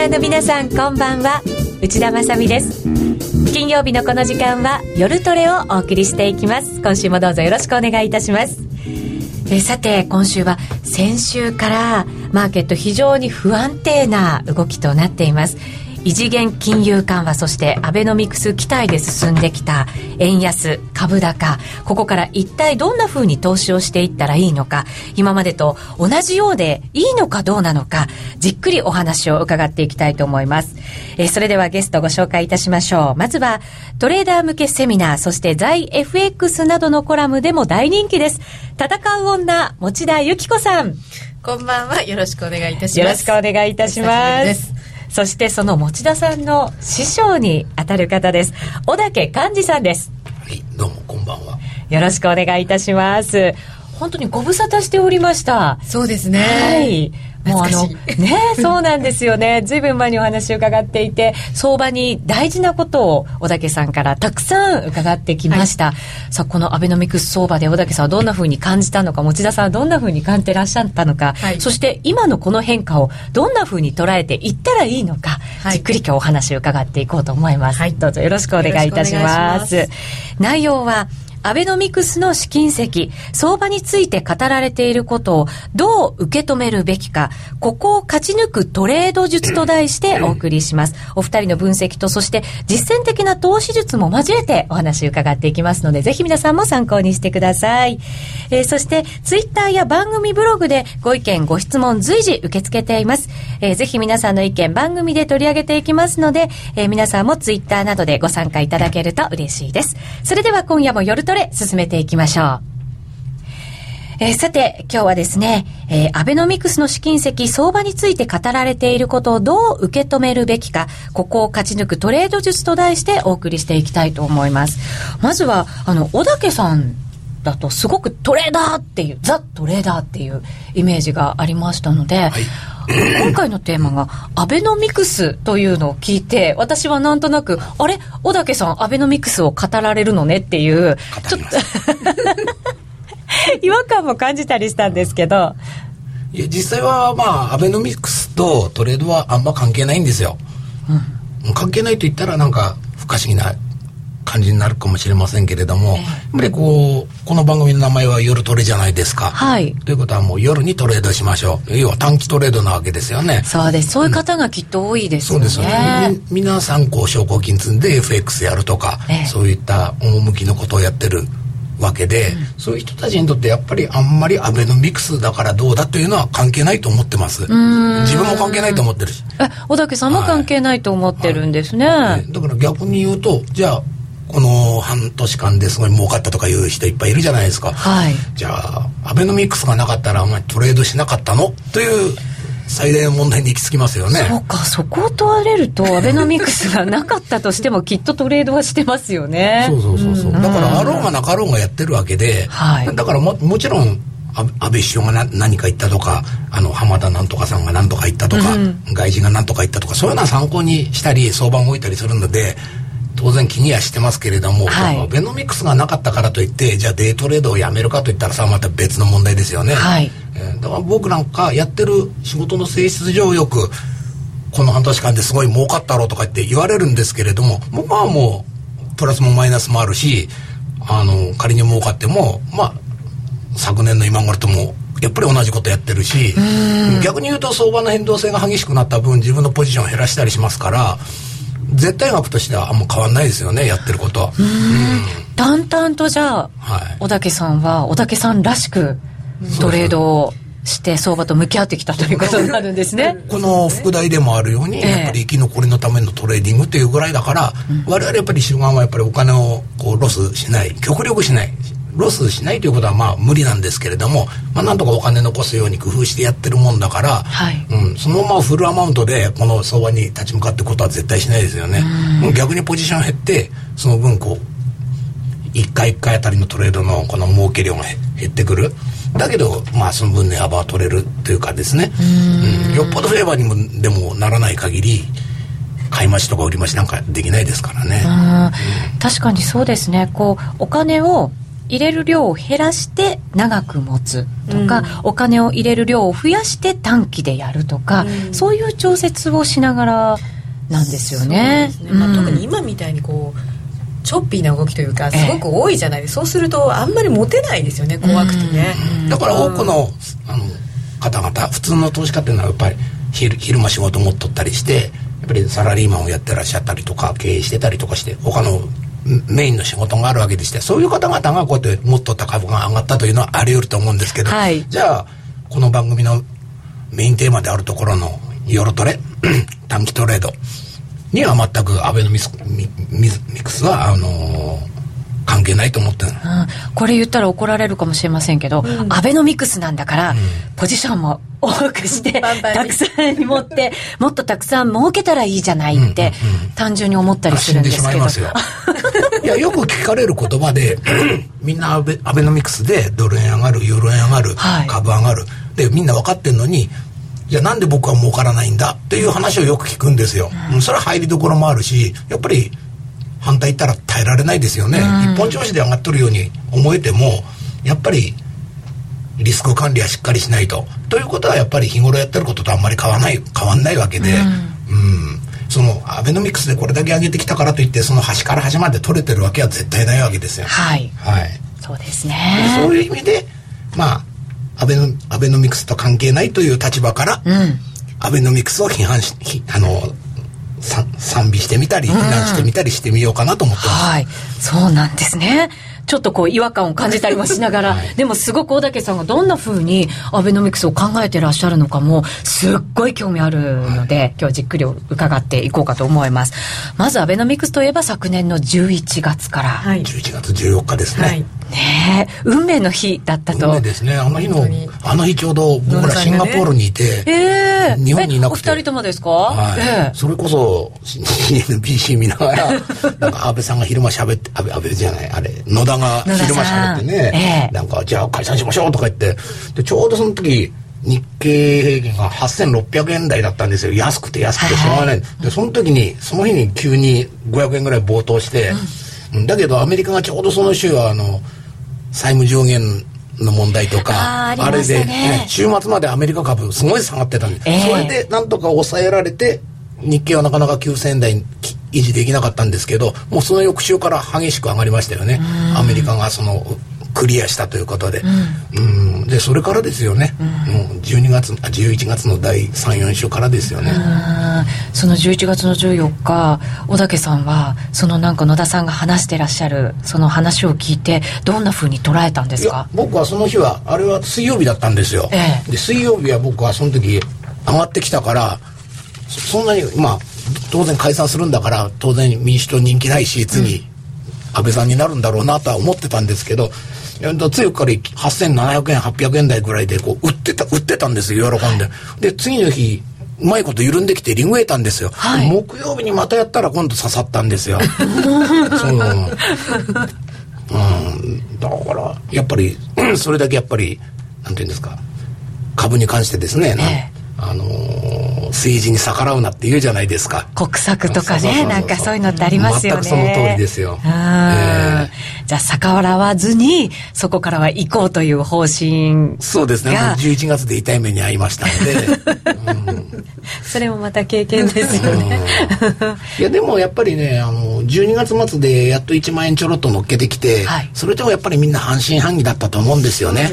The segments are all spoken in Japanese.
ナーの皆さんこんばんは。内田まさです。金曜日のこの時間は夜トレをお送りしていきます。今週もどうぞよろしくお願いいたします。えさて今週は先週からマーケット非常に不安定な動きとなっています。異次元金融緩和そしてアベノミクス期待で進んできた円安株高ここから一体どんな風に投資をしていったらいいのか今までと同じようでいいのかどうなのかじっくりお話を伺っていきたいと思います。えそれではゲストご紹介いたしましょう。まずはトレーダー向けセミナーそして在 FX などのコラムでも大人気です。戦う女持田由紀子さん。こんばんは。よろしくお願いいたします。よろしくお願いいたしますそしてその持田さんの師匠にあたる方です。小竹寛治さんです。はいどうもこんばんは。よろしくお願いいたします。本当にご無沙汰しておりました。そうですね。はいもうあの、ね、そうなんですよね。ずいぶん前にお話を伺っていて、相場に大事なことを小竹さんからたくさん伺ってきました。はい、さあ、このアベノミクス相場で小竹さんはどんなふうに感じたのか、持田さんはどんなふうに感じてらっしゃったのか、はい、そして今のこの変化をどんなふうに捉えていったらいいのか、はい、じっくり今日お話を伺っていこうと思います。どうぞよろしくお願いいたします。ます内容は、アベノミクスの試金石、相場について語られていることをどう受け止めるべきか、ここを勝ち抜くトレード術と題してお送りします。お二人の分析と、そして実践的な投資術も交えてお話を伺っていきますので、ぜひ皆さんも参考にしてください。えー、そして、ツイッターや番組ブログでご意見、ご質問随時受け付けています。えー、ぜひ皆さんの意見番組で取り上げていきますので、えー、皆さんもツイッターなどでご参加いただけると嬉しいです。それでは今夜も夜トレ進めていきましょう。えー、さて、今日はですね、えー、アベノミクスの試金石、相場について語られていることをどう受け止めるべきか、ここを勝ち抜くトレード術と題してお送りしていきたいと思います。まずは、あの、小竹さんだとすごくトレーダーっていう、ザ・トレーダーっていうイメージがありましたので、はい今回のテーマがアベノミクスというのを聞いて私はなんとなくあれ？小竹さんアベノミクスを語られるのねっていうちょっと 違和感も感じたりしたんですけど。いや実際はまあアベノミクスとトレードはあんま関係ないんですよ、うん、関係ないと言ったらなんか不可思議な感じになるかもしれませんけれども、やっぱりこうこの番組の名前は夜トレじゃないですか。はい。ということはもう夜にトレードしましょう。要は短期トレードなわけですよね。そうです。そういう方がきっと多いですよね。うん、そうですよね。皆さんこう証拠金積んで FX やるとか、ええ、そういった趣のことをやってるわけで、うん、そういう人たちにとってやっぱりあんまりアベノミクスだからどうだというのは関係ないと思ってます自分も関係ないと思ってるしえ小竹さんも関係ないと思ってるんですね、はいはい、だから逆に言うとじゃあこの半年間ですごい儲かったとかいう人いっぱいいるじゃないですか、はい、じゃあアベノミクスがなかったらお前トレードしなかったの？という最大の問題に行き着きますよね。そうかそこを問われると アベノミクスがなかったとしてもきっとトレードはしてますよね。そうそうそうそう、うん、だからあろうがなかろうがやってるわけで、はい、だからももちろん安倍首相が何か言ったとかあの浜田なんとかさんが何とか言ったとか、うん、外人が何とか言ったとかそういうのは参考にしたり相場動いたりするので当然気にはしてますけれども、はい、ベノミクスがなかったからといってじゃあデイトレードをやめるかといったらさまた別の問題ですよね、はい、えー、だから僕なんかやってる仕事の性質上よくこの半年間ですごい儲かったろうとかって言われるんですけれども僕はもうプラスもマイナスもあるしあの仮に儲かってもまあ昨年の今頃ともやっぱり同じことやってるし逆に言うと相場の変動性が激しくなった分自分のポジションを減らしたりしますから絶対額としてはあんま変わんないですよねやってることは。淡々とじゃあ、はい、小竹さんは小竹さんらしくトレードをして相場と向き合ってきたということになるんですね。この副題でもあるように、やっぱり生き残りのためのトレーディングというぐらいだから、我々やっぱり主眼はやっぱりお金をこうロスしない極力しないロスしないということはまあ無理なんですけれども、まあ、なんとかお金残すように工夫してやってるもんだから、はい、うん、そのまま full amount でこの相場に立ち向かっていくことは絶対しないですよね。逆にポジション減ってその分こう1回1回あたりのトレードのこの儲け量が減ってくる。だけど、まあ、その分値幅は取れるというかですね、うん、よっぽどフェーバーにもでもならない限り、買い増しとか売り増しなんかできないですからね。確かにそうですね。こう、お金を入れる量を減らして長く持つとか、うん、お金を入れる量を増やして短期でやるとか、うん、そういう調節をしながらなんですよね。ね。まあ、特に今みたいにこうチョッピーな動きというかすごく多いじゃないです。か、ええ、そうするとあんまり持てないですよね。怖くてね。だから多くのあの方々普通の投資家っていうのはやっぱり昼昼間仕事持っとったりしてやっぱりサラリーマンをやってらっしゃったりとか経営してたりとかして他のメインの仕事があるわけでしてそういう方々がこうやって持っとった株が上がったというのはあり得ると思うんですけど、はい、じゃあこの番組のメインテーマであるところのヨロトレ 短期トレードには全くアベノミスミミクスはあのー関係ないと思ってる、うん、これ言ったら怒られるかもしれませんけど、うん、アベノミクスなんだから、うん、ポジションも多くしてたくさんに持って もっとたくさん儲けたらいいじゃないって、単純に思ったりするんですけど。いやよく聞かれる言葉で みんなアベアベノミクスでドル円上がるユーロ円上がる、はい、株上がる。でみんな分かってんのにじゃあなんで僕は儲からないんだっていう話をよく聞くんですよ、うん、それは入りどころもあるしやっぱり反対言ったら耐えられないですよね、うん、一本調子で上がっとるように思えてもやっぱりリスク管理はしっかりしないと。ということはやっぱり日頃やってることとあんまり変わらない変わんないわけで、うん、うん、そのアベノミクスでこれだけ上げてきたからといってその端から端まで取れてるわけは絶対ないわけですよ。はい、はい、そうですね。そういう意味でまあアベノアベノミクスと関係ないという立場から、うん、アベノミクスを批判しあの賛美してみたり、避難してみたりしてみようかなと思ってます。はい。そうなんですね。ちょっとこう違和感を感じたりもしながら、はい、でもすごく小竹さんがどんなふうにアベノミクスを考えてらっしゃるのかもすっごい興味あるので、はい、今日じっくり伺っていこうかと思います。まずアベノミクスといえば昨年の11月から、はい、11月14日ですね、はい。ね運命の日だったと。運命ですね。あの日のあの日ちょうど僕らシンガポールにいて、えー、日本にいなくて。お二人ともですか、はい、えー、それこそ CNBC 見ながらなんか安倍さんが昼間喋って安倍安倍じゃないあれ野田が昼間喋ってね、えー、なんかじゃあ解散しましょうとか言ってでちょうどその時日経平均が8600円台だったんですよ。安くて安くてしょうがない、はい、でその時にその日に急に500円ぐらい暴騰して、うん、だけどアメリカがちょうどその週はあの債務上限の問題とかあれで、ね、週末までアメリカ株すごい下がってたんで、えー、それでなんとか抑えられて日経はなかなか9000円台維持できなかったんですけどもうその翌週から激しく上がりましたよね。アメリカがそのクリアしたということで、うん、でそれからですよね、うん、もう12月あ11月の第34週からですよね。その11月の14日小竹さんはそのなんか野田さんが話してらっしゃるその話を聞いてどんなふうに捉えたんですか？僕はその日はあれは水曜日だったんですよ、ええ、で水曜日は僕はその時上がってきたからそんなにまあ当然解散するんだから当然民主党人気ないし次、安倍さんになるんだろうなとは思ってたんですけど強くから8700円800円台ぐらいでこう売ってた売ってたんですよ喜んで。で次の日うまいこと緩んできてリング得たんですよ、はい、木曜日にまたやったら今度刺さったんですよ。そのうん。だからやっぱり それだけやっぱりなんていうんですか株に関してですね、ええ、あのー、政治に逆らうなって言うじゃないですか。国策とかねなんかそういうのってありますよね。全くその通りですよ、えー、じゃあ逆らわずにそこからは行こうという方針そうですね。11月で痛い目に遭いましたので、うん、それもまた経験ですよね。いやでもやっぱりねあの12月末でやっと1万円ちょろっと乗っけてきて、はい、それでもやっぱりみんな半信半疑だったと思うんですよね。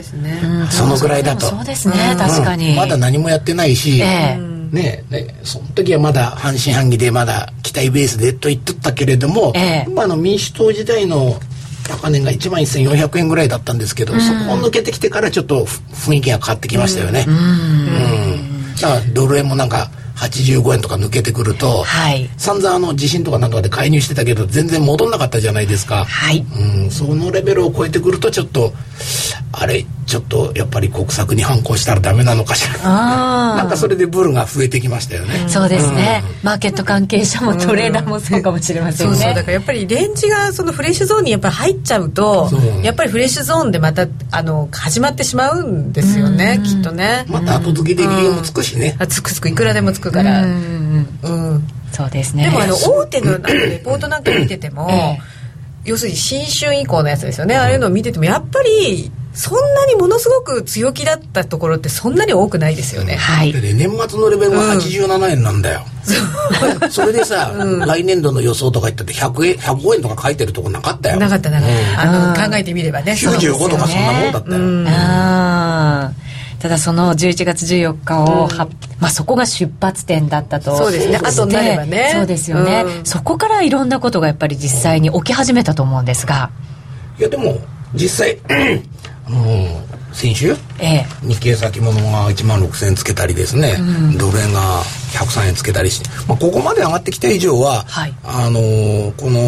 そのぐらいだと。そうですね。確かに、まだ何もやってないし、えー、ねねその時はまだ半信半疑でまだ期待ベースでと言っとったけれども、えー、あの民主党時代の高値が1万1400円ぐらいだったんですけど、うん、そこを抜けてきてからちょっと雰囲気が変わってきましたよね。うん、うん、だからドル円もなんか85円とか抜けてくると、はい、散々あの地震とかなんとかで介入してたけど全然戻んなかったじゃないですか、はい、うん、そのレベルを超えてくるとちょっとあれちょっとやっぱり国策に反抗したらダメなのかしら。なんかそれでブルが増えてきましたよね、そうですね、うん、マーケット関係者もトレーダーもそうかもしれませんね、そうそうだからやっぱりレンジがそのフレッシュゾーンにやっぱり入っちゃうとやっぱりフレッシュゾーンでまたあの始まってしまうんですよね、きっとね。また後付けで理由もつくしね、あつくつくいくらでもつくから、うん。そうですね。でもあの大手のなんかレポートなんか見てても、ええ。要するに新春以降のやつですよね、ああいうのを見ててもやっぱりそんなにものすごく強気だったところってそんなに多くないですよね。はい。で年末のレベルは87円なんだよ。うん、それでさ、うん、来年度の予想とか言ってて100円、105円とか書いてるとこなかったよ。なかったなかった。うん、あの、考えてみればね。95とかそんなもんだったよ。ね、ああ。ただその11月14日を、うん、まあ、そこが出発点だったとそうですねあとなればねそうですよね、うん、そこからいろんなことがやっぱり実際に起き始めたと思うんですがいやでも実際あの先週、ええ、日経先物が1万6000円つけたりですね、うん、ドル円が103円つけたりして、まあ、ここまで上がってきた以上は、はい、あのー、この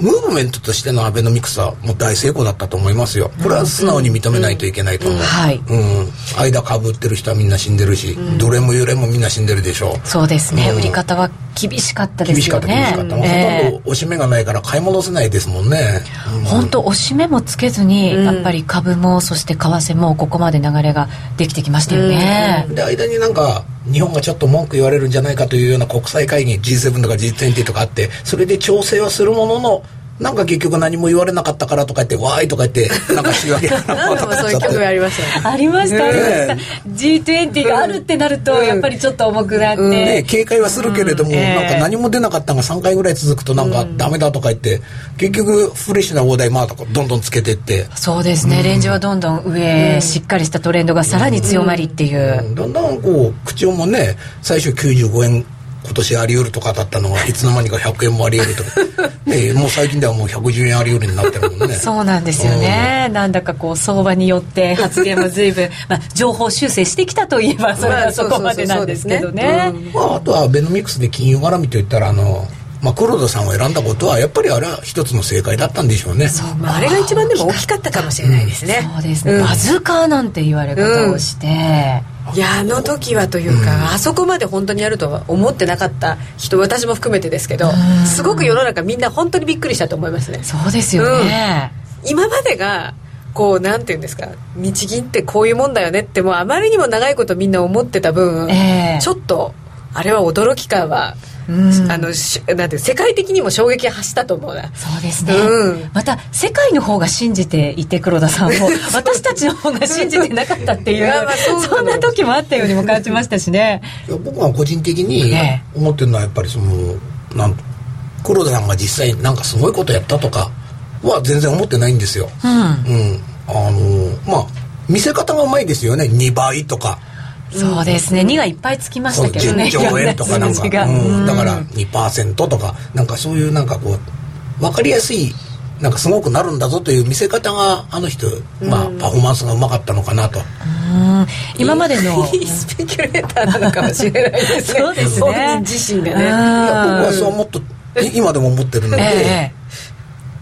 ムーブメントとしてのアベノミクスはもう大成功だったと思いますよ。これは素直に認めないといけないと思う、うん、はい。うん、間かぶってる人はみんな死んでるし、うん、どれも揺れもみんな死んでるでしょう。そうですね、売り方は厳しかったですよね。厳しかった厳しかった、え。ー、ほとんど押し目がないから買い戻せないですもんね。本当、押し目もつけずに、やっぱり株もそして為替もここまで流れができてきましたよね、で間になんか日本がちょっと文句言われるんじゃないかというような国際会議 G7 とか G20 とかあってそれで調整はするもののなんか結局何も言われなかったからとか言って わーいとか言ってなんか仕分け。かなとかそういう曲ありましたね。ありました。ありました G20 があるってなるとやっぱりちょっと重くなって、ね警戒はするけれども、なんか何も出なかったのが3回ぐらい続くとなんかダメだとか言って結局フレッシュな大台まあどんどんつけてって。そうですね、レンジはどんどん上、しっかりしたトレンドがさらに強まりっていう、だん。だんこう口調もね最初95円今年あり得るとかだったのがい。つの間にか100円もあり得るとか、えもう最近ではもう110円あり得るになってるもんね。そうなんですよね、うん、なんだかこう相場によって発言も随分、まあ、情報修正してきたといえばそれはそこまでなんですけどね。あとはベノミクスで金融絡みといったらあのまあ、黒田さんを選んだことはやっぱりあれは一つの正解だったんでしょうね。そう、まあ、あれが一番でも大きかったかもしれないですね、そうですね、うん、バズーカーなんて言われ方をして、いやあの時はというか、うん、あそこまで本当にやるとは思ってなかった人私も含めてですけどすごく世の中みんな本当にびっくりしたと思いますね。そうですよね、うん、今までがこうなんていうんですか日銀ってこういうもんだよねってもうあまりにも長いことみんな思ってた分、えー、ちょっとあれは驚き感はあのなんて世界的にも衝撃を発したと思うな。そうですね、うん、また世界の方が信じていて黒田さんも 私たちの方が信じてなかったっていうそんな時もあったようにも感じましたしね。いや僕は個人的に思ってるのはやっぱりそのなん黒田さんが実際なんかすごいことやったとかは全然思ってないんですよ、うん、うん、あのまあ見せ方がうまいですよね。2倍とかそうですね、2がいっぱいつきましたけどね。10兆円とかなんか、うん、だから2%とかなんかそういうなんかこう分かりやすいなんかすごくなるんだぞという見せ方があの人、まあ、パフォーマンスがうまかったのかなと。今までの。スペキュレーターなのかもしれないですね。そうですね。自身がね。僕はそう思っと今でも思ってるので、え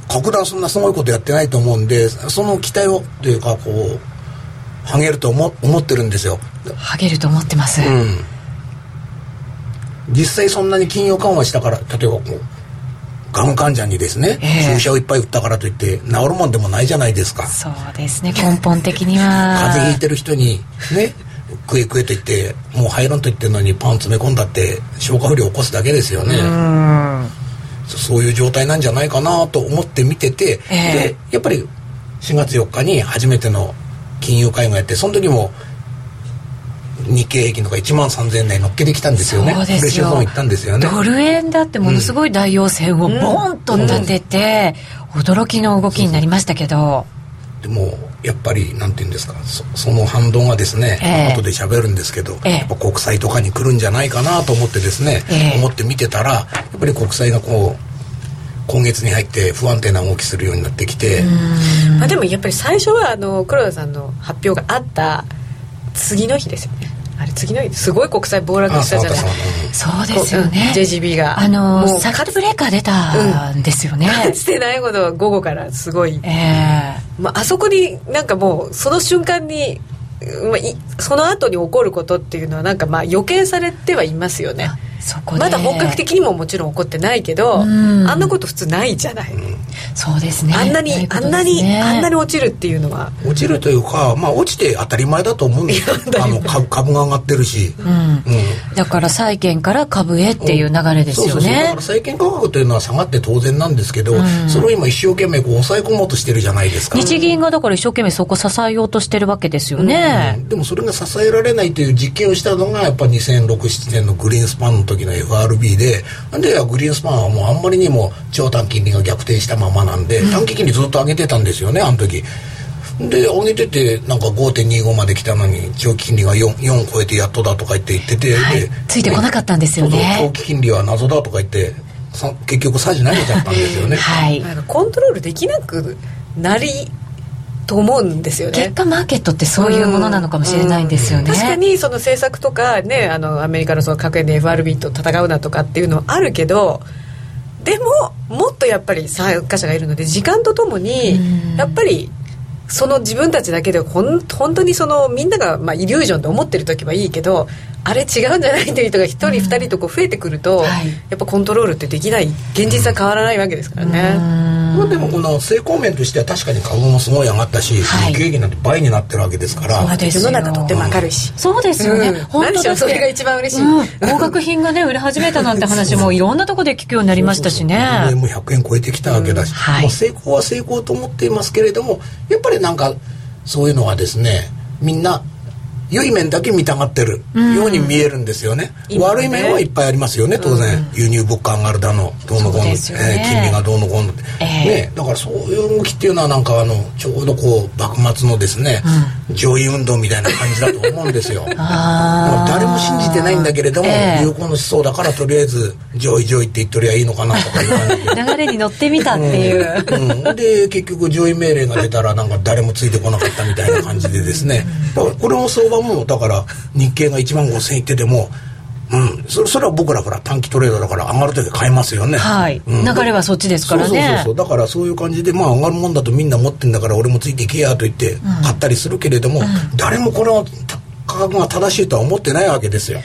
ー、格段そんなすごいことやってないと思うんでその期待をというかこうはげると思思ってるんですよ。はげると思ってます、うん、実際そんなに金融緩和したから例えばこうがん患者にですね、えー、注射をいっぱい打ったからといって治るもんでもないじゃないですか。そうですね。根本的には。風邪ひいてる人にね食え食えと言ってもう入らんと言ってるのにパン詰め込んだって消化不良を起こすだけですよね。そういう状態なんじゃないかなと思って見てて、えー、でやっぱり4月4日に初めての金融会合やってその時も日経平均とか1万3000円台乗っけてきたんですよね。そうですよ。行ったんですよね。ドル円だってものすごい大陽線をボンと立てて、うん、驚きの動きになりましたけど。でもやっぱりなんて言うんですかそその反動がですね、えー、後で喋るんですけど、えー、やっぱ国債とかに来るんじゃないかなと思ってですね、えー、思って見てたらやっぱり国債がこう今月に入って不安定な動きするようになってきて、まあ、でもやっぱり最初はあの黒田さんの発表があった次の日ですよね。あれ次の日すごい国債暴落したじゃない。そうですよね。JGB が。あのサークブレーカー出たんですよね、うん、してないほど午後からすごい、えーまあ、あそこになんかもうその瞬間にまあ、その後に起こることっていうのはなんかまあ予見されてはいますよねまだ本格的にももちろん起こってないけど、あんなこと普通ないじゃない、そうですね。あんなに、あんなにあんなに落ちるっていうのは。落ちるというかまあ落ちて当たり前だと思うんですよ。あの株株が上がってるし、うん。だから債券から株へっていう流れですよね、そうそうだから債券価格というのは下がって当然なんですけど、それを今一生懸命こう抑え込もうとしてるじゃないですか。日銀がだから一生懸命そこ支えようとしてるわけですよね、でもそれが支えられないという実験をしたのがやっぱ2006、7年のグリーンスパンの時の FRB ででグリーンスパンはもうあんまりにも超短期金利が逆転したままなんで、短期金利ずっと上げてたんですよねあの時。で上げててなんか5.25まで来たのに長期金利が 4, 4超えてやっとだとか言って言ってて、はい、ついてこなかったんですよね。長期金利は謎だとか言って結局さじ投げちゃったんですよね。はい。コントロールできなくなりと思うんですよね。結果マーケットってそういうものなのかもしれないんですよね、うん。うん、確かにその政策とかねあのアメリカのその各円で FRB と戦うなとかっていうのはあるけどでももっとやっぱり参加者がいるので時間とともにやっぱりその自分たちだけでほん本当にそのみんなが、まあ、イリュージョンと思ってる時はいいけどあれ違うんじゃない？という人が1人2人とこう増えてくると、はい、やっぱコントロールってできない現実は変わらないわけですからね。まあ、でもこの成功面としては確かに株もすごい上がったし、はい、日経平均なんて倍になってるわけですから。そうです世の中とっても明るいし、そうですよね、うん、本当それが一番嬉しい、うん、高額品がね売れ始めたなんて話もいろんなところで聞くようになりましたしね。もう100円超えてきたわけだし、うん。はい、もう成功は成功と思っていますけれどもやっぱりなんかそういうのはですねみんな良い面だけ見たがってるように見えるんですよね、うん、悪い面はいっぱいありますよね当然、うん、輸入物価上がるだのどうのこうの、ね、えー、金利がどうのこうの、えー、ね、だからそういう動きっていうのはなんかあのちょうどこう幕末のですね、うん、上位運動みたいな感じだと思うんですよ。誰も信じてないんだけれども、えー、流行の思想だからとりあえず上位上位って言っとりゃいいのかなとかい流れに乗ってみたっていう、うん。で結局上位命令が出たらなんか誰もついてこなかったみたいな感じでですね。だからこれも相場もだから日経が1万5000いっててもうん、それそれは僕らほら短期トレードだから上がる時買えますよね。はい、うん、流れはそっちですからね。そうそうそうだからそういう感じでまあ上がるもんだとみんな持ってんだから俺もついていけやと言って買ったりするけれども、うん、誰もこの価格が正しいとは思ってないわけですよ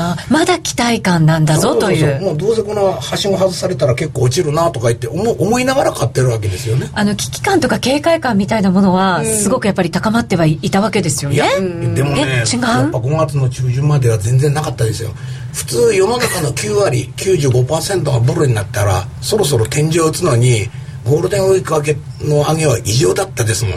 あまだ期待感なんだぞという。もうどうせこのはしご外されたら結構落ちるなとか言って思思いながら買ってるわけですよね。あの危機感とか警戒感みたいなものはすごくやっぱり高まってはいたわけですよね、うん、でもね違う？やっぱ5月の中旬までは全然なかったですよ。普通世の中の9割95%がブルになったらそろそろ天井を打つのにゴールデンウィーク明けの上げは異常だったですもん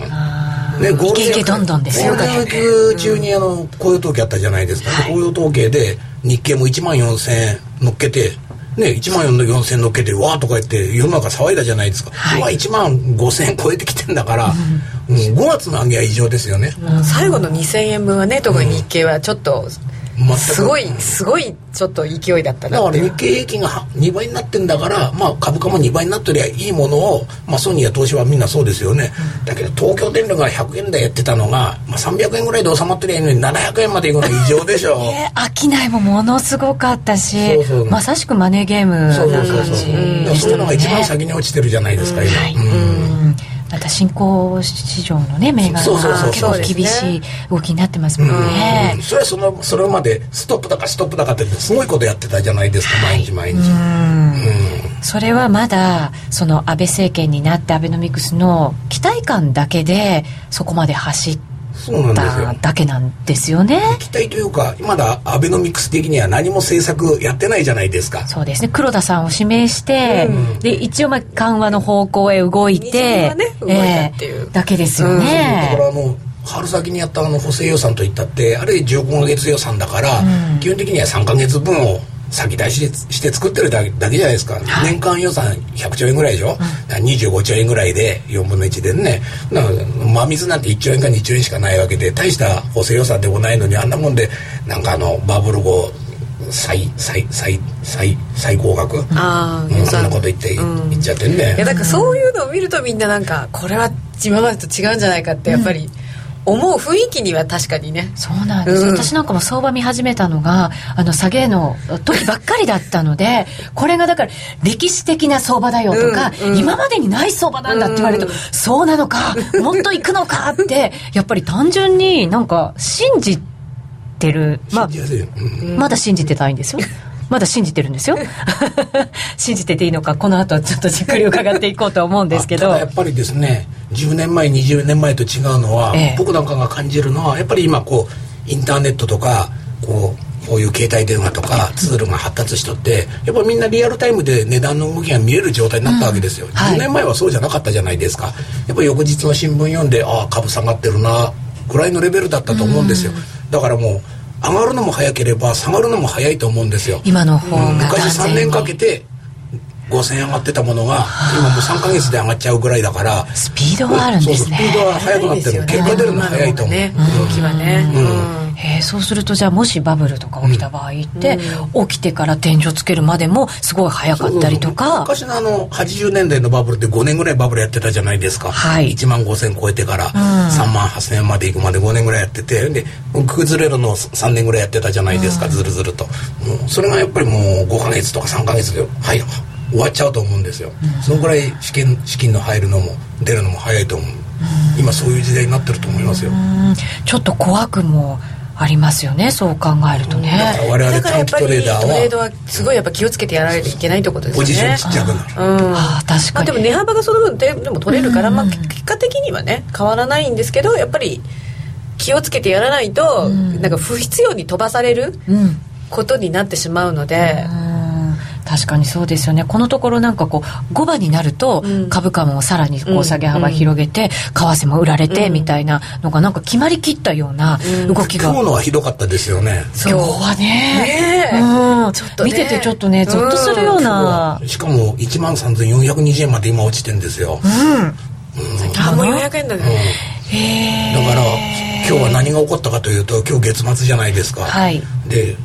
ね、ゴールデンウィーク。中にあの雇用統計あったじゃないですか、はい、雇用統計で日経も1万4000円乗っけてね、1万4000円乗っけてわーとか言って世の中騒いだじゃないですか、はい、今1万5000円超えてきてんだから、うん、うん、5月の上げは異常ですよね、うん、最後の2000円分はね特に日経はちょっと、すごいすごいちょっと勢いだったなだから日経平均が2倍になってんだから、まあ、株価も2倍になってりゃいいものを、まあ、ソニーや東芝はみんなそうですよね、うん、だけど東京電力が100円でやってたのが、まあ、300円ぐらいで収まってりゃいいのに700円までいくのは異常でしょ。えー、商いもものすごかったしまさしくマネーゲームな感じそうそうそうそう。いうのが一番先に落ちてるじゃないですか、今、はい、うんまた新興市場のね銘柄が結構厳しい動きになってますもんね、それはそのそれまでストップだかストップだかってすごいことやってたじゃないですか、はい、毎日毎日。うん。それはまだその安倍政権になってアベノミクスの期待感だけでそこまで走ってそうなんですよ。だけなんですよね期待というかまだアベノミクス的には何も政策やってないじゃないですか。そうですね。黒田さんを指名して、うん、で一応まあ緩和の方向へ動いて、ね、動いたっていう、えー、だけですよね、うん、だから春先にやったあの補正予算といったってあれ15か月予算だから、うん、基本的には3か月分を先出しして作ってるだけだけじゃないですか、はい、年間予算100兆円ぐらいでしょ、うん、25兆円ぐらいで4分の1でね。真水なんて1兆円か2兆円しかないわけで大した補正予算でもないのにあんなもんでなんかあのバブル後最最最最最高額？あ、うん、そんなこと言って、うん、言っちゃってんねいやだからそういうのを見るとみんななんかこれは今までと違うんじゃないかってやっぱり、うん思う雰囲気には確かにね。そうなんです、うん、私なんかも相場見始めたのがあの下げの時ばっかりだったのでこれがだから歴史的な相場だよとか、うんうん、今までにない相場なんだって言われると、うん、そうなのかもっといくのかってやっぱり単純になんか信じてる。まあ、まだ信じてたいんですよまだ信じてるんですよ。信じてていいのかこの後ちょっとじっくり伺っていこうと思うんですけど。やっぱりですね10年前20年前と違うのは、ええ、僕なんかが感じるのはやっぱり今こうインターネットとかこうこういう携帯電話とかツールが発達しとってやっぱみんなリアルタイムで値段の動きが見れる状態になったわけですよ、うん。はい、10年前はそうじゃなかったじゃないですか。やっぱ翌日の新聞読んでああ株下がってるなぐらいのレベルだったと思うんですよ、だからもう上がるのも早ければ下がるのも早いと思うんですよ。今の方が昔3年かけて5000円上がってたものが今もう3か月で上がっちゃうぐらいだからスピードはあるんですね。スピードは速くなってる、ね、結果出るの早いと思う、ね、動きはね、うんえー、そうするとじゃあもしバブルとか起きた場合って、うん、起きてから天井つけるまでもすごい早かったりとか。昔のあの80年代のバブルって5年ぐらいバブルやってたじゃないですか、はい、1万5000超えてから、3万8000円までいくまで5年ぐらいやっててで崩れるの3年ぐらいやってたじゃないですか、うん、ずるずると。もうそれがやっぱりもう5か月とか3か月ではい終わっちゃうと思うんですよ、うん、そのぐらい資金資金の入るのも出るのも早いと思う、今そういう時代になってると思いますよ。ちょっと怖くもありますよねそう考えるとね、うん、我々短期トレーダーはトレードはすごいやっぱ気をつけてやらないといけないってことですね。ポジションちっちゃくなる、うん、あ確かに、まあ、でも値幅がその分でも取れるから、まあ、結果的にはね変わらないんですけどやっぱり気をつけてやらないと、うん、なんか不必要に飛ばされることになってしまうので、うん確かにそうですよね。このところなんかこう5番になると株価もさらにこう下げ幅広げて、為替も売られてみたいなのがなんか決まりきったような動きが、今日のはひどかったですよね。今日はね。うん。ちょっと、見ててちょっとねゾッとするような、しかも1万3420円まで今落ちてんですよ。うん、うん、あもう400円だね、うん、だから今日は何が起こったかというと今日月末じゃないですか、はい、で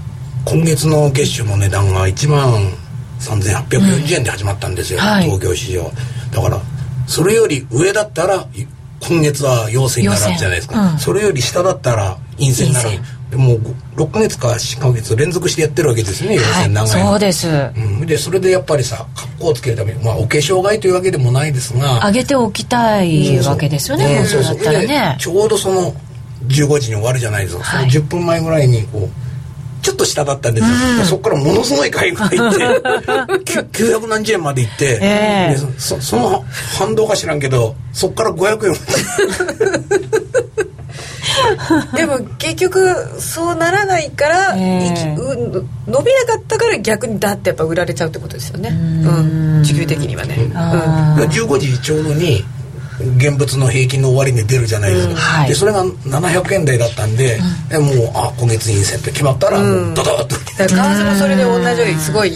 今月の月収の値段が1万3840円で始まったんですよ、うんはい、東京市場。だからそれより上だったら今月は陽性になるじゃないですか、うん、それより下だったら陰性になる。でも6か月か7か月連続してやってるわけですね陽性長い、はい、そうです、うん、でそれでやっぱりさ格好をつけるためにまあお化粧買いというわけでもないですが上げておきたいわけですよね、そうそうそう。ね。ちょうどその15時に終わるじゃないですか、はい、その10分前ぐらいにこうちょっと下だったんですよ、うん、そこからものすごい買いが入って900何十円まで行って、えー、そその反動か知らんけどそこから500円 でも結局そうならないから、えー、伸びなかったから逆にだってやっぱ売られちゃうってことですよね、うん、時給的にはね、うん、15時ちょうどに現物の平均の終値出るじゃないですか、うん。はい、でそれが700円台だったんで、うん、もうあ今月陰線って決まったらもうドドッと、為替もそれで同じようにすごい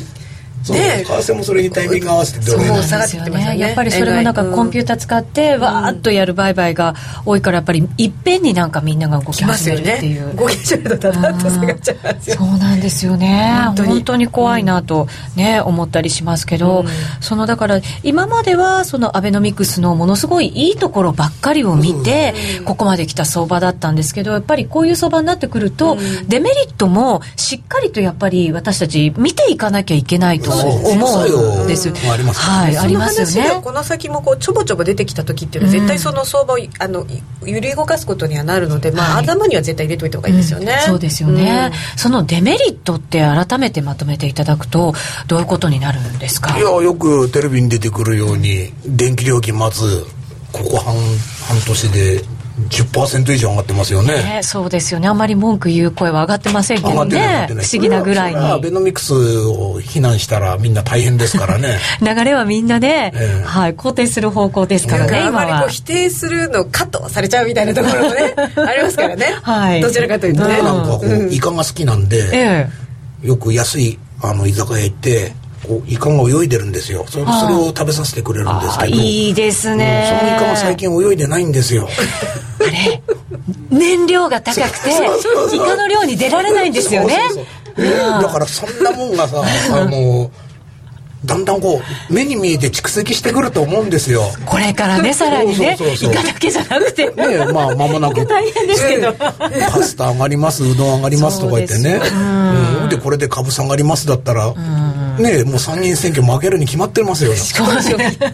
ね為替もそれにタイミング合わせてドル円下がってきてますよね。やっぱりそれもなんかコンピューター使ってわーっとやる売買が多いからやっぱりいっぺんになんかみんなが動き始めるっていう。動き始めるとだっと下がっちゃう。んですよそうなんですよね。本当に。怖いなとね思ったりしますけどそのだから今まではそのアベノミクスのものすごいいいところばっかりを見てここまで来た相場だったんですけどやっぱりこういう相場になってくるとデメリットもしっかりとやっぱり私たち見ていかなきゃいけないと思うんです。ありますはい、ありますよね。この先もこうちょぼちょぼ出てきた時っていうのは絶対その相場をあの揺り動かすことにはなるので、まあ、頭には絶対入れといた方がいいですよね。そうですよね、そのデメリットって改めてまとめていただくとどういうことになるんですか？いやよくテレビに出てくるように電気料金まずここ半半年で10%以上上がってますよね、ね、そうですよね。あまり文句言う声は上がってませんけどね。不思議なぐらいに。アベノミクスを非難したらみんな大変ですからね。流れはみんなで、えー、はい、肯定する方向ですからね今は。否定するのカットされちゃうみたいなところもね ありますからね、はい、どちらかというとね。僕なんかこう、うん、イカが好きなんで、えー、よく安いあの居酒屋行ってこうイカが泳いでるんですよ。それそれを食べさせてくれるんですけど。いいですね、うん、そのイカが最近泳いでないんですよ あれ燃料が高くてイカの量に出られないんですよね。だからそんなもんがさあのだんだんこう目に見えて蓄積してくると思うんですよ。これからねさらにねイカだけじゃなくて。ねまあ間もなく。大変ですけど、パスタ上がりますうどん上がりますとか言ってね。うん、でこれで株下がりますだったら、うんねもう参議院選挙負けるに決まってますよ。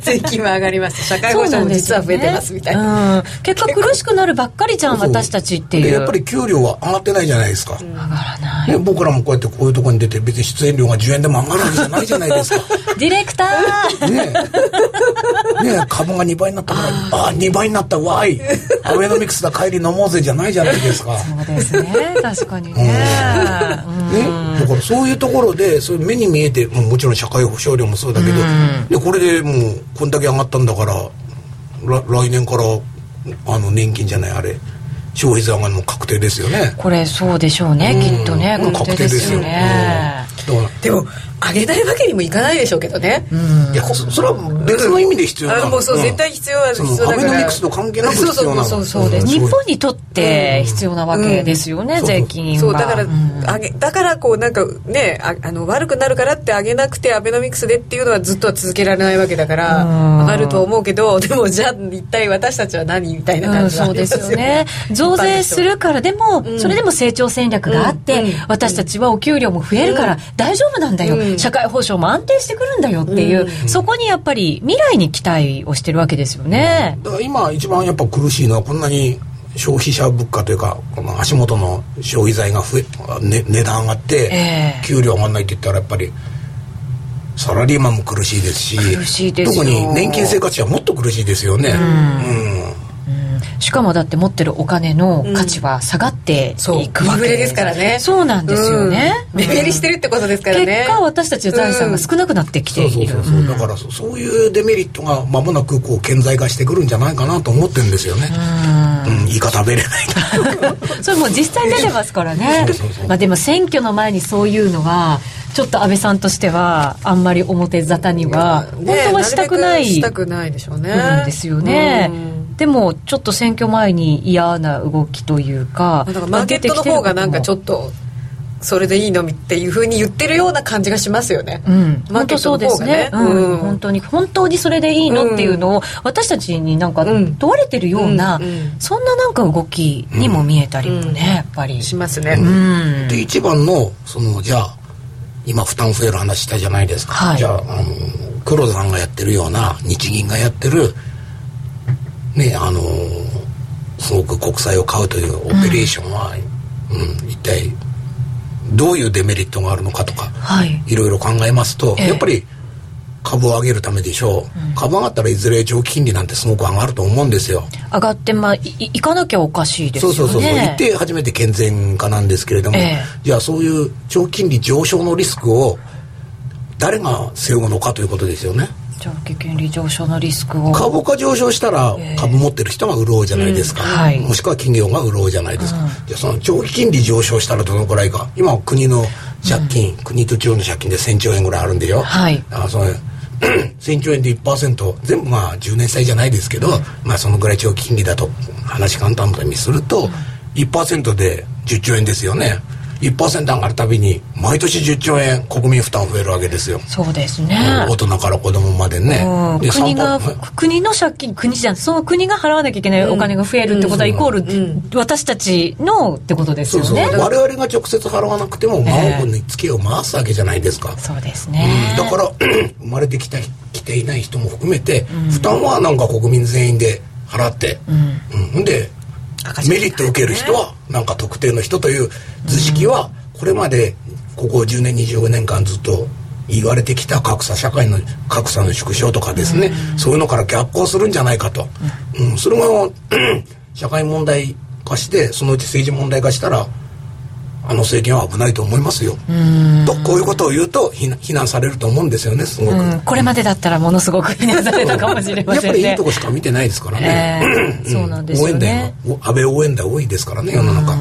税金は上がります。社会保障も実は増えてますみたいな、ねうん、結果苦しくなるばっかりじゃん私たちっていう。やっぱり給料は上がってないじゃないですか、うん、上がらない、ね、僕らもこうやってこういうところに出て別に出演料が10円でも上がるわけじゃないじゃないですか。ディレクター。ねね株が2倍になったからああ2倍になったわい。アベノミクスだ帰り飲もうぜじゃないじゃないですか。そうですね。確かにね,、うん、ねだからそういうところでそういう目に見えてもちろん社会保障料もそうだけど、でこれでもうこんだけ上がったんだから来年からあの年金じゃないあれ消費税上がるの確定ですよね。これそうでしょうね、きっとね確定ですよね、でも上げないわけにもいかないでしょうけどね、いやそれは別の意味で必要な、もうそう、絶対必要は必要だから。アベノミクスと関係なく必要なそうそうです、日本にとって必要なわけですよね、税金そうだから、上げだからこうなんかねああの悪くなるからって上げなくてアベノミクスでっていうのはずっとは続けられないわけだから上がると思うけどでもじゃあ一体私たちは何みたいな感じそうですよね。増税するからでも、それでも成長戦略があって、私たちはお給料も増えるから大丈夫なんだよ、社会保障も安定してくるんだよっていう、うん、そこにやっぱり未来に期待をしてるわけですよね、だから今一番やっぱ苦しいのはこんなに消費者物価というかこの足元の消費財が増え、ね、値段上がって、えー、給料上がんないって言ったらやっぱりサラリーマンも苦しいですし特に年金生活者はもっと苦しいですよね。うん、うんしかもだって持ってるお金の価値は下がっていくわけ。ですからねそうなん。ですよね、目減りしてるってことですからね結果私たちの財産が少なくなってきているそうそうそうだからそういうデメリットが間もなくこう顕在化してくるん。じゃないかなと思ってるん。ですよねうん、イカ食べれないそれもう実際出てますからねまあでも選挙の前にそういうのはちょっと安倍さん。としてはあん。まり表沙汰には本当はしたくない、したくないでしょうねですよね、でもちょっと選挙前に嫌な動きというかだからマーケットの方がなんかちょっとそれでいいのっていうふうに言ってるような感じがしますよね。うん、マーケットの方がね、うん、うん、本当に本当にそれでいいのっていうのを私たちになんか問われてるような、うん。うん、そんななんか動きにも見えたりもね、やっぱり。しますね。で一番のそのじゃあ今負担増える話したじゃないですか。はい、じゃああの黒田さんがやってるような日銀がやってるねあのすごく国債を買うというオペレーションは、うん、一体どういうデメリットがあるのかとか、はい、いろいろ考えますと、えー、やっぱり株を上げるためでしょう、うん、株上がったらいずれ長期金利なんてすごく上がると思うんですよ。上がってまあいいかなきゃおかしいですよね。そうそうそう行って初めて健全化なんですけれども、えー、じゃあそういう長期金利上昇のリスクを誰が背負うのかということですよね長期金利上昇のリスクを。株価上昇したら株持ってる人が潤うじゃないですか、えーうん。はい、もしくは企業が潤うじゃないですか、うん、じゃあその長期金利上昇したらどのくらいか。今国の借金、うん、国と地方の借金で1000兆円ぐらいあるんでよ、はい、あその 1000兆円で1%全部まあ10年債じゃないですけど、まあそのぐらい長期金利だと話簡単にすると、1%で10兆円ですよね1%上がるたびに毎年10兆円国民負担増えるわけですよ。そうですね、大人から子供までね、で国が国の借金国じゃんその国が払わなきゃいけないお金が増えるってことはイコール、うん、私たちのってことですよね。そうそう。我々が直接払わなくても真央に付けを回すわけじゃないですか、えー、そうですね、うん、だから 生まれてきた来ていない人も含めて、負担はなんか国民全員で払って、うん、でメリットを受ける人はなんか特定の人という図式はこれまでここ10年25年間ずっと言われてきた格差社会の格差の縮小とかですね、そういうのから逆行するんじゃないかと、うん、それが 社会問題化してそのうち政治問題化したらあの政権は危ないと思いますよ。とこういうことを言うと非難されると思うんですよねすごく。これまでだったらものすごく非難されたかもしれませんね。やっぱりいいとこしか見てないですからね。えー、そうなんですよね。応援団安倍応援団多いですからね世の中。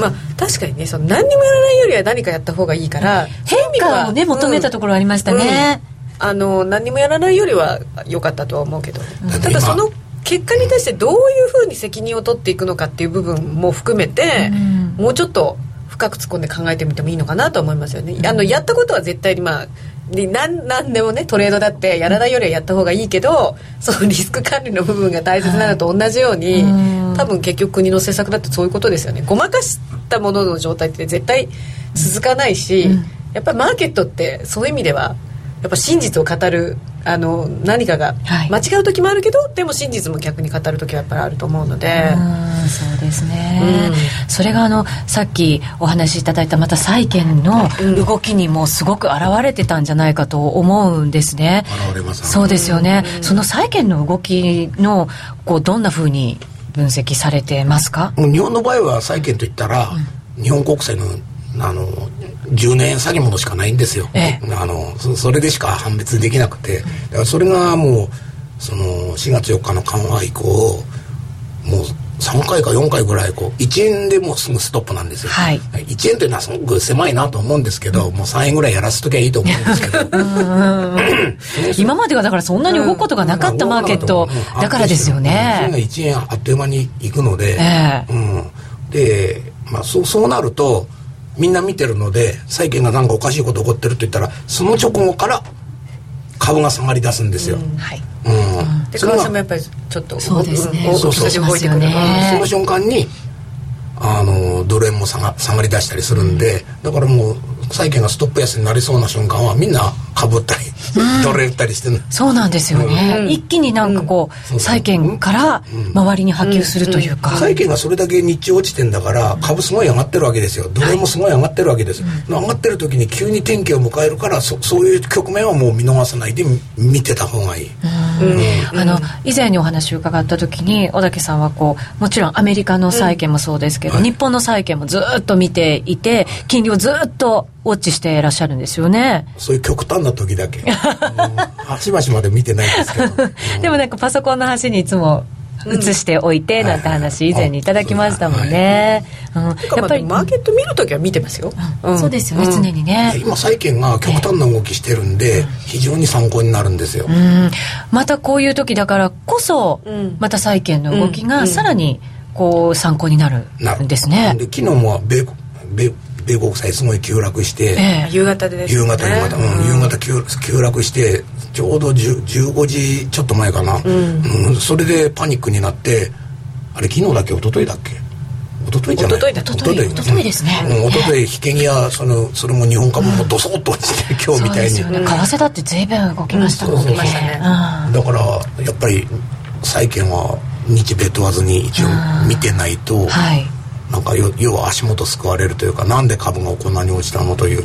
まあ確かにねその何にもやらないよりは何かやった方がいいから 変化をね求めたところありましたね。あの何にもやらないよりは良かったとは思うけど、ただその結果に対してどういうふうに責任を取っていくのかっていう部分も含めて、うん、もうちょっと深く突っ込んで考えてみてもいいのかなと思いますよね。あのやったことは絶対にまあ何何でもねトレードだってやらないよりはやった方がいいけどそのリスク管理の部分が大切なのと同じように、はい、多分結局国の政策だってそういうことですよね。ごまかしたものの状態って絶対続かないし、うん。やっぱりマーケットってそういう意味ではやっぱ真実を語るあの何かが間違う時もあるけど、はい、でも真実も逆に語る時はやっぱりあると思うので。そうですね、うん、それがあのさっきお話しいただいたまた債券の動きにもすごく現れてたんじゃないかと思うんですね、うん、そうですよね、うん、その債券の動きのこうどんなふうに分析されてますか？日本の場合は債券といったら、日本国債のあの10年詐欺ものしかないんですよ、ええ、あのそれでしか判別できなくて。だからそれがもうその4月4日の緩和以降もう3回か4回ぐらいこう1円でもうすぐストップなんですよ、はい、1円というのはすごく狭いなと思うんですけど、うん、もう3円ぐらいやらせときゃいいと思うんですけど。今まではだからそんなに動くことがなかったマーケットだからですよね、うん、1円あっという間にいくので、えー、うん、で、まあ、そうそうなるとみんな見てるので債券が何かおかしいこと起こってると言ったらその直後から株が下がり出すんですよ。うん、はい。うん。で為替もやっぱりちょっとそうですね。そうそうその瞬間にあのドル円も下が下がり出したりするんで、だからもう債券がストップ安になりそうな瞬間はみんなかぶったり、ドル売ったりしてるそうなんですよね、うん、一気になんかこう、うん、債券から周りに波及するというか、債券がそれだけ日中落ちてんだから株すごい上がってるわけですよ。ドルもすごい上がってるわけです、はい、上がってる時に急に転機を迎えるからそそういう局面はもう見逃さないで見てた方がいい、あの以前にお話を伺った時に小竹さんはこうもちろんアメリカの債券もそうですけど、はい、日本の債券もずっと見ていて金利をずっとウォッチしていらっしゃるんですよね。そういう極端な時だけ。端々まで見てないんですけど、でもなんかパソコンの端にいつも移しておいてなんて話以前にいただきましたもんね、うん、やっぱりマーケット見るときは見てますよ、うん、そうですよね、常にね今債券が極端な動きしてるんで、非常に参考になるんですよ、またこういう時だからこそ、また債券の動きがさらにこう参考になるんですね、で昨日も米米米国債すごい急落して、えー、夕方で、ね、夕方にまた、うん、夕方急急落してちょうど15時ちょっと前かな、うん、うん、それでパニックになってあれ昨日だっけ？一昨日だっけ？一昨日じゃない？一昨日だ一昨日。一昨日ですね、うん、一昨日引け際そのそれも日本株もドソッと落ちて、今日みたいに、ね、為替だって随分動きましたもんね、だからやっぱり債券は日米問わずに一応見てないと、はいなんか要は足元救われるというかなんで株がこんなに落ちたのという。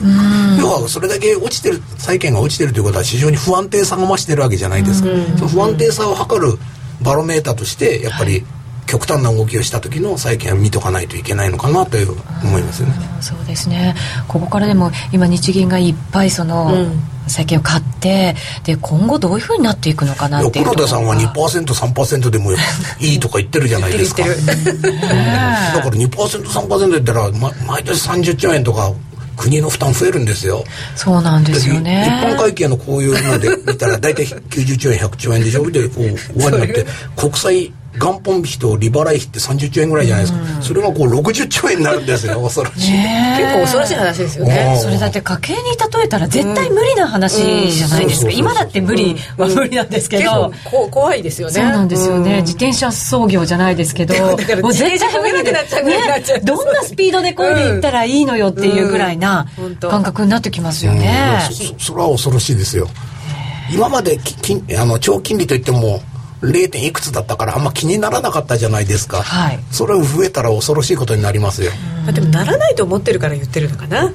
要はそれだけ落ちてる債券が落ちてるということは非常に不安定さが増してるわけじゃないですか。その不安定さを測るバロメーターとしてやっぱり、極端な動きをした時の債券は見とかないといけないのかなという思いますよね。そうですね。ここからでも今日銀がいっぱいその、うん債券を買ってで今後どういうふうになっていくのかなっていう黒田さんは 2%3% でもいいとか言ってるじゃないですか。だから 2%3% 言ったら、ま、毎年30兆円とか国の負担増えるんですよ。そうなんですよね。一般会計のこういうので見たら大体90兆円100兆円でしょ？でこう終わりになって国債元本費と利払い費って30兆円ぐらいじゃないですか、うん、それがこう60兆円になるんですよ 恐ろしい、結構恐ろしい話ですよね。それだって家計に例えたら絶対無理な話じゃないですか。今だって無理は無理なんですけど、こ怖いですよね。そうなんですよね、自転車操業じゃないですけど。もう絶対無理で、ね、どんなスピードでこういうに行ったらいいのよっていうぐらいな感覚になってきますよね、そそれは恐ろしいですよ。今まできあの長金利といっても 0. 点いくつだったからあんま気にならなかったじゃないですか、はい、それを増えたら恐ろしいことになりますよ。でもならないと思ってるから言ってるのかな？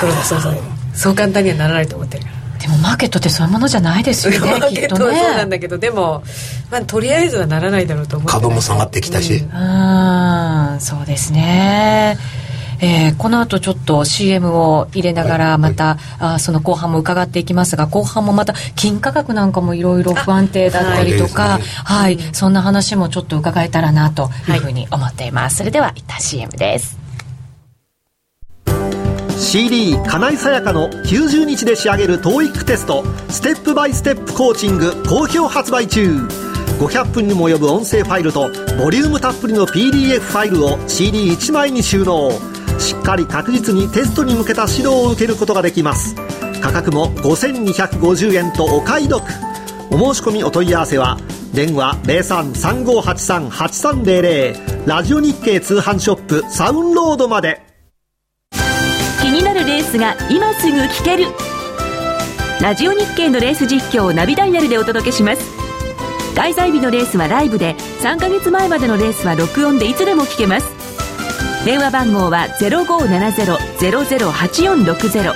黒田総裁そう簡単にはならないと思ってるから。でもマーケットってそういうものじゃないですよね マーケットはそうなんだけど、ね、でも、まあ、とりあえずはならないだろうと思って株も下がってきたし、うん、うん。そうですねえー、この後ちょっと CM を入れながらまた、はい、あその後半も伺っていきますが後半もまた金価格なんかもいろいろ不安定だったりとか、はい、はい、そんな話もちょっと伺えたらなというふうに思っています、それでは一旦 CM です。CD 金井さやかの90日で仕上げる TOEIC テスト。ステップバイステップコーチング好評発売中。500分にも及ぶ音声ファイルとボリュームたっぷりの PDF ファイルを CD1 枚に収納しっかり確実にテストに向けた指導を受けることができます。価格も5250円とお買い得。お申し込みお問い合わせは電話0335838300ラジオ日経通販ショップサウンロードまで。気になるレースが今すぐ聞ける。ラジオ日経のレース実況をナビダイヤルでお届けします。開催日のレースはライブで3ヶ月前までのレースは録音でいつでも聞けます。電話番号は0570-008460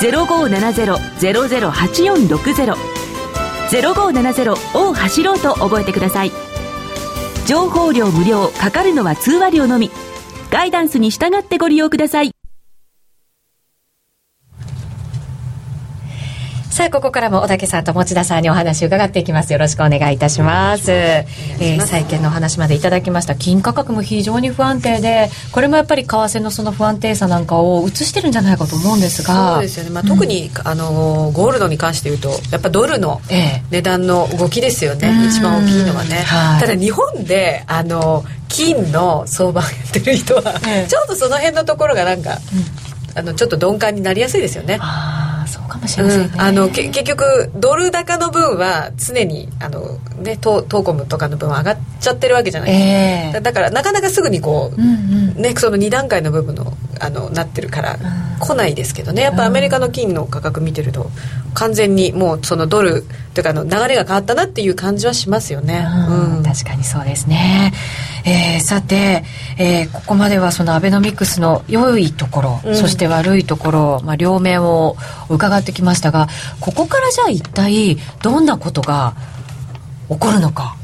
0570-008460 0570を走ろうと覚えてください。情報量無料かかるのは通話料のみ。ガイダンスに従ってご利用ください。さあ、ここからも小竹さんと持田さんにお話を伺っていきます。よろしくお願いいたします。えー、債券の話までいただきました。金価格も非常に不安定で、これもやっぱり為替のその不安定さなんかを映してるんじゃないかと思うんですが。そうですよね。まあ、特に、うん、あの、ゴールドに関して言うと、やっぱドルの値段の動きですよね。え一番大きいのはね。はい、ただ日本で、あの、金の相場やってる人は、えちょっとその辺のところがなんか、うん、あの、ちょっと鈍感になりやすいですよね。かもしれませんね、うん、あの結局ドル高の分は常にあの、ね、トトーコムとかの分は上がっちゃってるわけじゃない。ですか、え。ー、だからなかなかすぐにこう、うんうん、ね、その2段階の部分のあのなってるから、来ないですけどね。やっぱアメリカの金の価格見てると完全にもうそのドルというかの流れが変わったなっていう感じはしますよね、うん、確かにそうですね、えー、さて、えー、ここまではそのアベノミクスの良いところ、うん、そして悪いところ、まあ、両面を伺ってきましたがここからじゃあ一体どんなことが起こるのか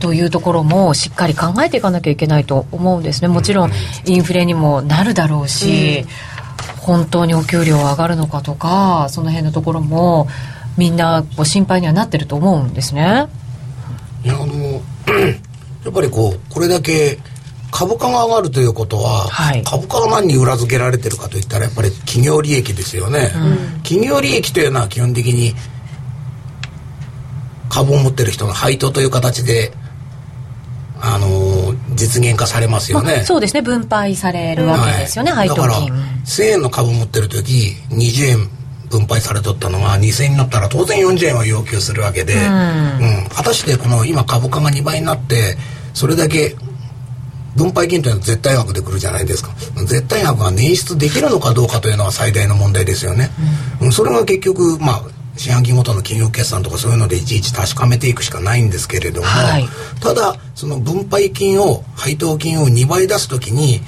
というところもしっかり考えていかなきゃいけないと思うんですね。もちろんインフレにもなるだろうし、うん、本当にお給料上がるのかとかその辺のところもみんなこう心配にはなってると思うんですね。いやあのやっぱりこうこれだけ株価が上がるということは、はい、株価は何に裏付けられてるかといったらやっぱり企業利益ですよね、うん、企業利益というのは基本的に株を持ってる人の配当という形であの実現化されますよね、まあ、そうですね。分配されるわけですよね、はい、配当金。だから1000円の株持ってる時20円分配されとったのが2000円になったら当然40円は要求するわけで、うん、うん、果たしてこの今株価が2倍になってそれだけ分配金というのは絶対額でくるじゃないですか。絶対額が捻出できるのかどうかというのは最大の問題ですよね、うん、それが結局まあ四半期ごとの企業決算とかそういうのでいちいち確かめていくしかないんですけれども、はい、ただその分配金を配当金を2倍出す時に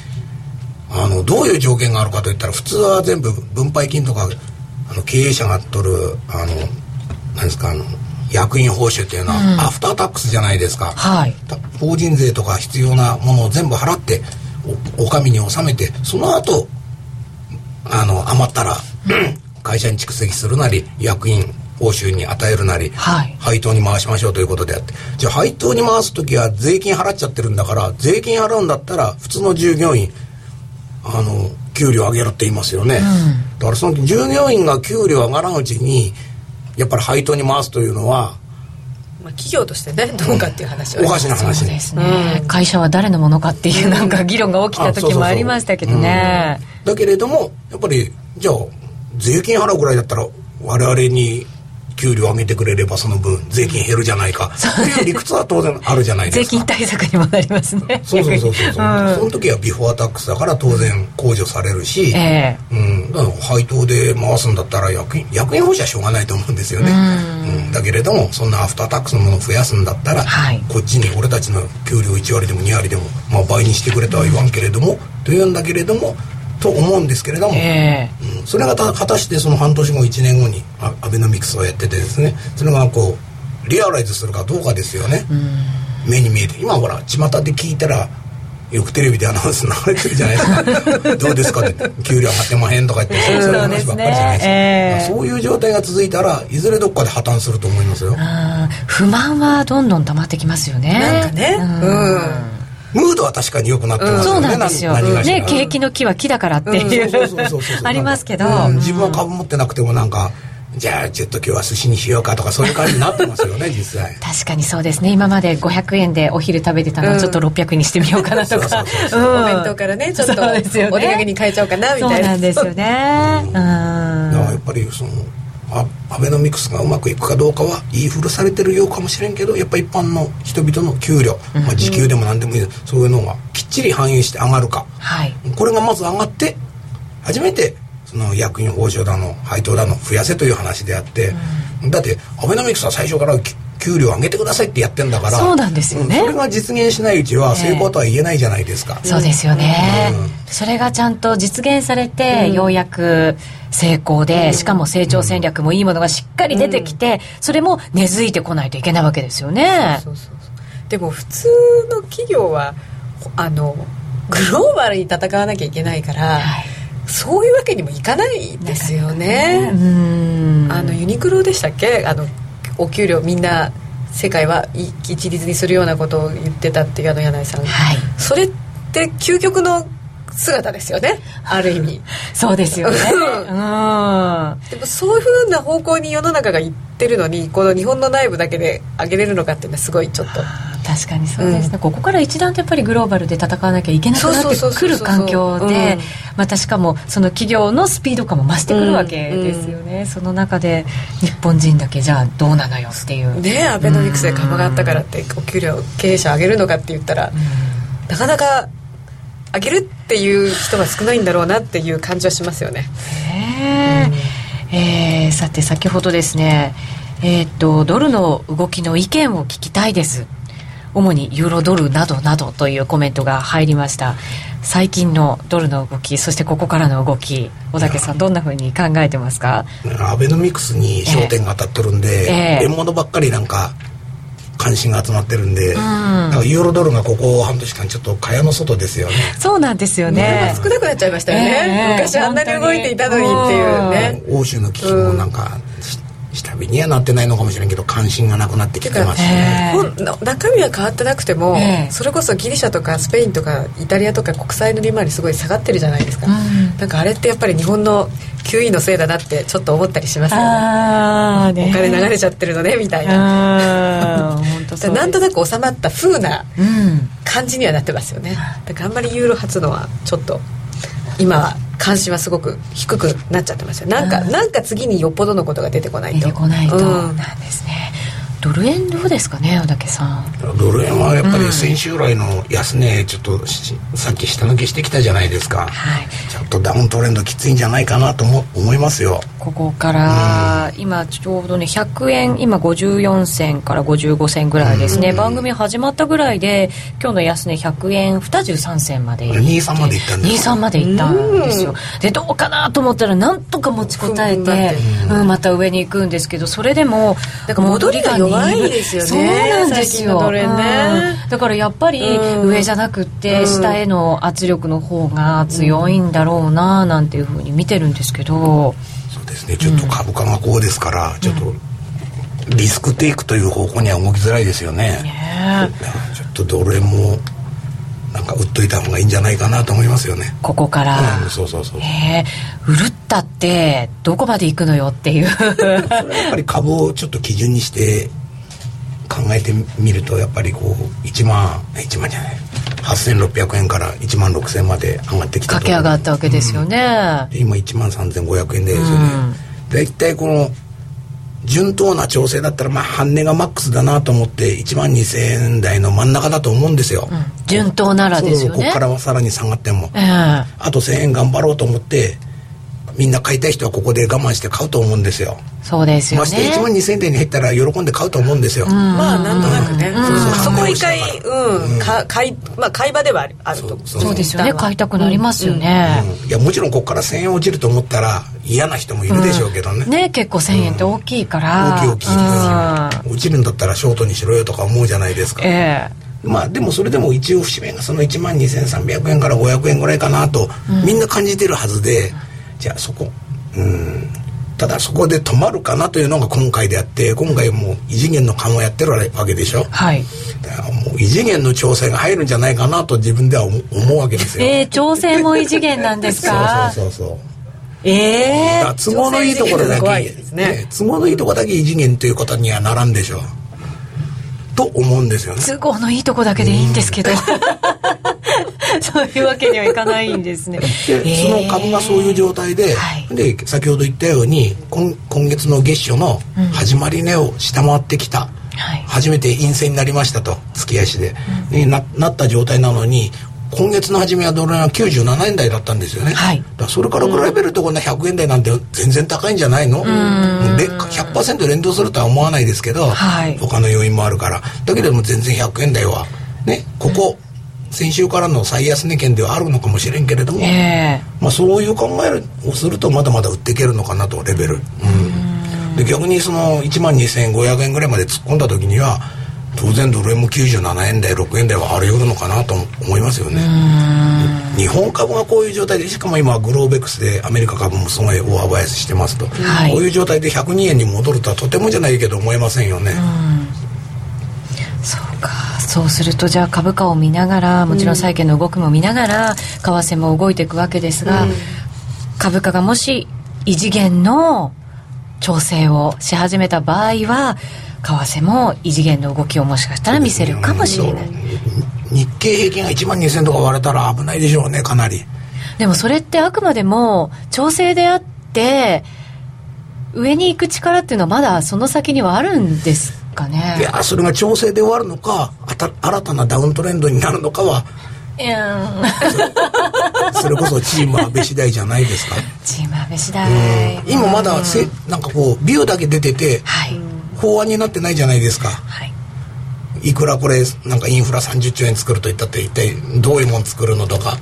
あのどういう条件があるかといったら普通は全部分配金とかあの経営者が取るあの何ですかあの役員報酬っていうのは、うん、アフタータックスじゃないですか、はい、法人税とか必要なものを全部払ってお上に納めてその後あの余ったら、会社に蓄積するなり役員報酬に与えるなり、はい、配当に回しましょうということであって。じゃあ配当に回す時は税金払っちゃってるんだから税金払うんだったら普通の従業員あの給料上げるって言いますよね、うん、だからその従業員が給料上がらんうちにやっぱり配当に回すというのはまあ、企業としてねどうかっていう話は、おかしな話ですね、うん、会社は誰のものかっていうなんか議論が起きた時もありましたけどね、だけれどもやっぱりじゃあ税金払うぐらいだったら我々に給料上げてくれればその分税金減るじゃないか。という理屈は当然あるじゃないですか。税金対策にもなりますね。そうそうそうそう、う。ん、その時はビフォータックスだから当然控除されるし、えー、うん、だから配当で回すんだったら役員役員報酬はしょうがないと思うんですよね、うん、だけれどもそんなアフタータックスのものを増やすんだったら、はい、こっちに俺たちの給料1割でも2割でも、まあ、倍にしてくれとは言わんけれども、というんだけれどもと思うんですけれども、えー、うん、それが果たしてその半年後1年後にアベノミクスをやっててですね。それがこうリアライズするかどうかですよね、目に見えて。今ほら巷で聞いたらよくテレビでアナウンス流れてるじゃないですか。どうですかって。給料上がってまへんとか言ってそういう話ばっかりじゃないですか、えー、そういう状態が続いたらいずれどっかで破綻すると思いますよ。不満はどんどん溜まってきますよね。なんかね。うんムードは確かに良くなってますよね、うん、そうなんですよ、ね、景気の木は木だからっていう。ありますけど、うん、自分は株持ってなくてもなんかじゃあちょっと今日は寿司にしようかとかそういう感じになってますよね 実際。確かにそうですね。今まで500円でお昼食べてたのをちょっと600円にしてみようかなとか。お弁当からねちょっとお土産に変えちゃおうかなみたいな。そうなんですよね。う。ん。やっぱりそのアベノミクスがうまくいくかどうかは言い古されてるようかもしれんけどやっぱ一般の人々の給料、まあ、時給でも何でもいいそういうのがきっちり反映して上がるか、はい、これがまず上がって初めてその役員報酬だの配当だの増やせという話であって、うん、だってアベノミクスは最初から給料上げてくださいってやってんだからそうなんですよね、それが実現しないうちは成功とは言えないじゃないですか、えー、そうですよね、それがちゃんと実現されて、ようやく成功で、しかも成長戦略もいいものがしっかり出てきて、それも根付いてこないといけないわけですよね。そうそうそうでも普通の企業はあのグローバルに戦わなきゃいけないから、はい、そういうわけにもいかないですよね。あのユニクロでしたっけ？あのお給料みんな世界は一律にするようなことを言ってたっていうあの柳井さん、はい、それって究極の姿ですよね。ある意味。そうですよね、うん、でもそういうふうな方向に世の中がいってるのにこの日本の内部だけで上げれるのかっていうのはすごいちょっと。確かにそうですね、うん、ここから一段とやっぱりグローバルで戦わなきゃいけなくなってくる環境でまたしかもその企業のスピード感も増してくるわけですよね、うん。うん、その中で日本人だけじゃあどうなのよっていう。ねアベノミクスで株があったからってお給料経営者上げるのかって言ったら、なかなか上げるっていう人が少ないんだろうなっていう感じはしますよね。へえー、さて先ほどですねえー、っとドルの動きの意見を聞きたいです。主にユーロドルなどなどというコメントが入りました。最近のドルの動きそしてここからの動き小竹さんどんなふうに考えてますか？アベノミクスに焦点が当たってるんで、えー、円物ばっかりなんか関心が集まってるんで、うん、ユーロドルがここ半年間ちょっと蚊帳の外ですよね。そうなんですよね。少なくなっちゃいましたよね、えー、昔あんなに動いていたのにっていうね。欧州の危機もなんか、下火にはなってないのかもしれんけど関心がなくなってきてますね。中身は変わってなくても、えー、それこそギリシャとかスペインとかイタリアとか国債の利回りすごい下がってるじゃないですか、うん、なんかあれってやっぱり日本の QE のせいだなってちょっと思ったりしますよね、ね、お金流れちゃってるのねみたいな。なんとなく収まった風な感じにはなってますよね、だからあんまりユーロ発のはちょっと今は関心はすごく低くなっちゃってますよ。なんかなんか次によっぽどのことが出てこないと。出てこないと、うん、なんですね。ドル円どうですかね小竹さん。ドル円はやっぱり先週来の安値ちょっとさっき下抜けしてきたじゃないですか、はい、ちょっとダウントレンドきついんじゃないかなと思思いますよここから、うん、今ちょうどね100円今54銭から55銭ぐらいですね、うん、番組始まったぐらいで今日の安値100円23銭まで23までいったんです23までいったんですよ。でどうかなと思ったらなんとか持ちこたえて、うん、また上に行くんですけどそれでもだから戻りが弱いですよねそうなんですよ、ね、だからやっぱり上じゃなくて下への圧力の方が強いんだろうななんていうふうに見てるんですけど、ですね。ちょっと株価がこうですから、ちょっとリスクテイクという方向には動きづらいですよね、ね、ちょっとドル円もなんか売っといた方がいいんじゃないかなと思いますよね。ここから、うん、そうそうそうえ売るったってどこまで行くのよっていう。やっぱり株をちょっと基準にして考えてみるとやっぱりこう1万1万じゃない8600円から1万6000円まで上がってきた駆け上がったわけですよね、うん、今1万3500円ですよね、大体、この順当な調整だったらまあ半値がマックスだなと思って1万2000円台の真ん中だと思うんですよ、うん、順当ならですよね。ここからはさらに下がっても、えー、あと1000円頑張ろうと思ってみんな買いたい人はここで我慢して買うと思うんですよそうですよね。まして1万2000円に入ったら喜んで買うと思うんですよ、まあなんとなくね、そこ一回うん、か買いまあ買い場ではあるとそうですよね。買いたくなりますよね、いやもちろんここから1000円落ちると思ったら嫌な人もいるでしょうけどね、ね結構1000円って大きいから、大きい大きい、落ちるんだったらショートにしろよとか思うじゃないですか。ええ。まあでもそれでも一応節目がその1万2300円から500円ぐらいかなと、みんな感じてるはずで、じゃあそこうんただそこで止まるかなというのが今回であって今回もう異次元の緩和やってるわけでしょ。はい。もう異次元の調整が入るんじゃないかなと自分では思うわけですよ。えー、調整も異次元なんですか？そうそうそうそう。ええー、都合のいいところだけ、ね、都合のいいところだけ異次元ということにはならんでしょ。うと思うんですよね。都合のいいとこだけでいいんですけど、そういうわけにはいかないんですね。で、その株がそういう状態で、はい、で先ほど言ったように今今月の月初の始まり値を下回ってきた、うん、初めて陰性になりましたと月足で、うん、ななった状態なのに今月の初めはドル円は97円台だったんですよね、はい、だそれから比べるとこんな100円台なんて全然高いんじゃないの？で100%連動するとは思わないですけど、はい、他の要因もあるから。だけども全然100円台はねここ、先週からの最安値圏ではあるのかもしれんけれども、えー、まあ、そういう考えをするとまだまだ売っていけるのかなとレベル、うん、で逆にその1万2500円ぐらいまで突っ込んだ時には当然ドル円も97円台6円台はあり得るのかなと思いますよね。日本株がこういう状態でしかも今グローベックスでアメリカ株もすごい大幅安してますと、はい、こういう状態で102円に戻るとはとてもじゃないけど思えませんよね。そうかそうするとじゃあ株価を見ながらもちろん債券の動きも見ながら為替も動いていくわけですが、うん、株価がもし異次元の調整をし始めた場合は為替も異次元の動きをもしかしたら見せるかもしれない。日経平均が1万2000とか割れたら危ないでしょうねかなり。でもそれってあくまでも調整であって上に行く力っていうのはまだその先にはあるんですかね。いやそれが調整で終わるのか新たなダウントレンドになるのかは。それこそチーム安倍次第じゃないですか。チーム安倍次第、今まだせなんかこうビューだけ出てて、はい、法案になってないじゃないですか、はい、いくらこれなんかインフラ30兆円作るといったって一体どういうもん作るのとか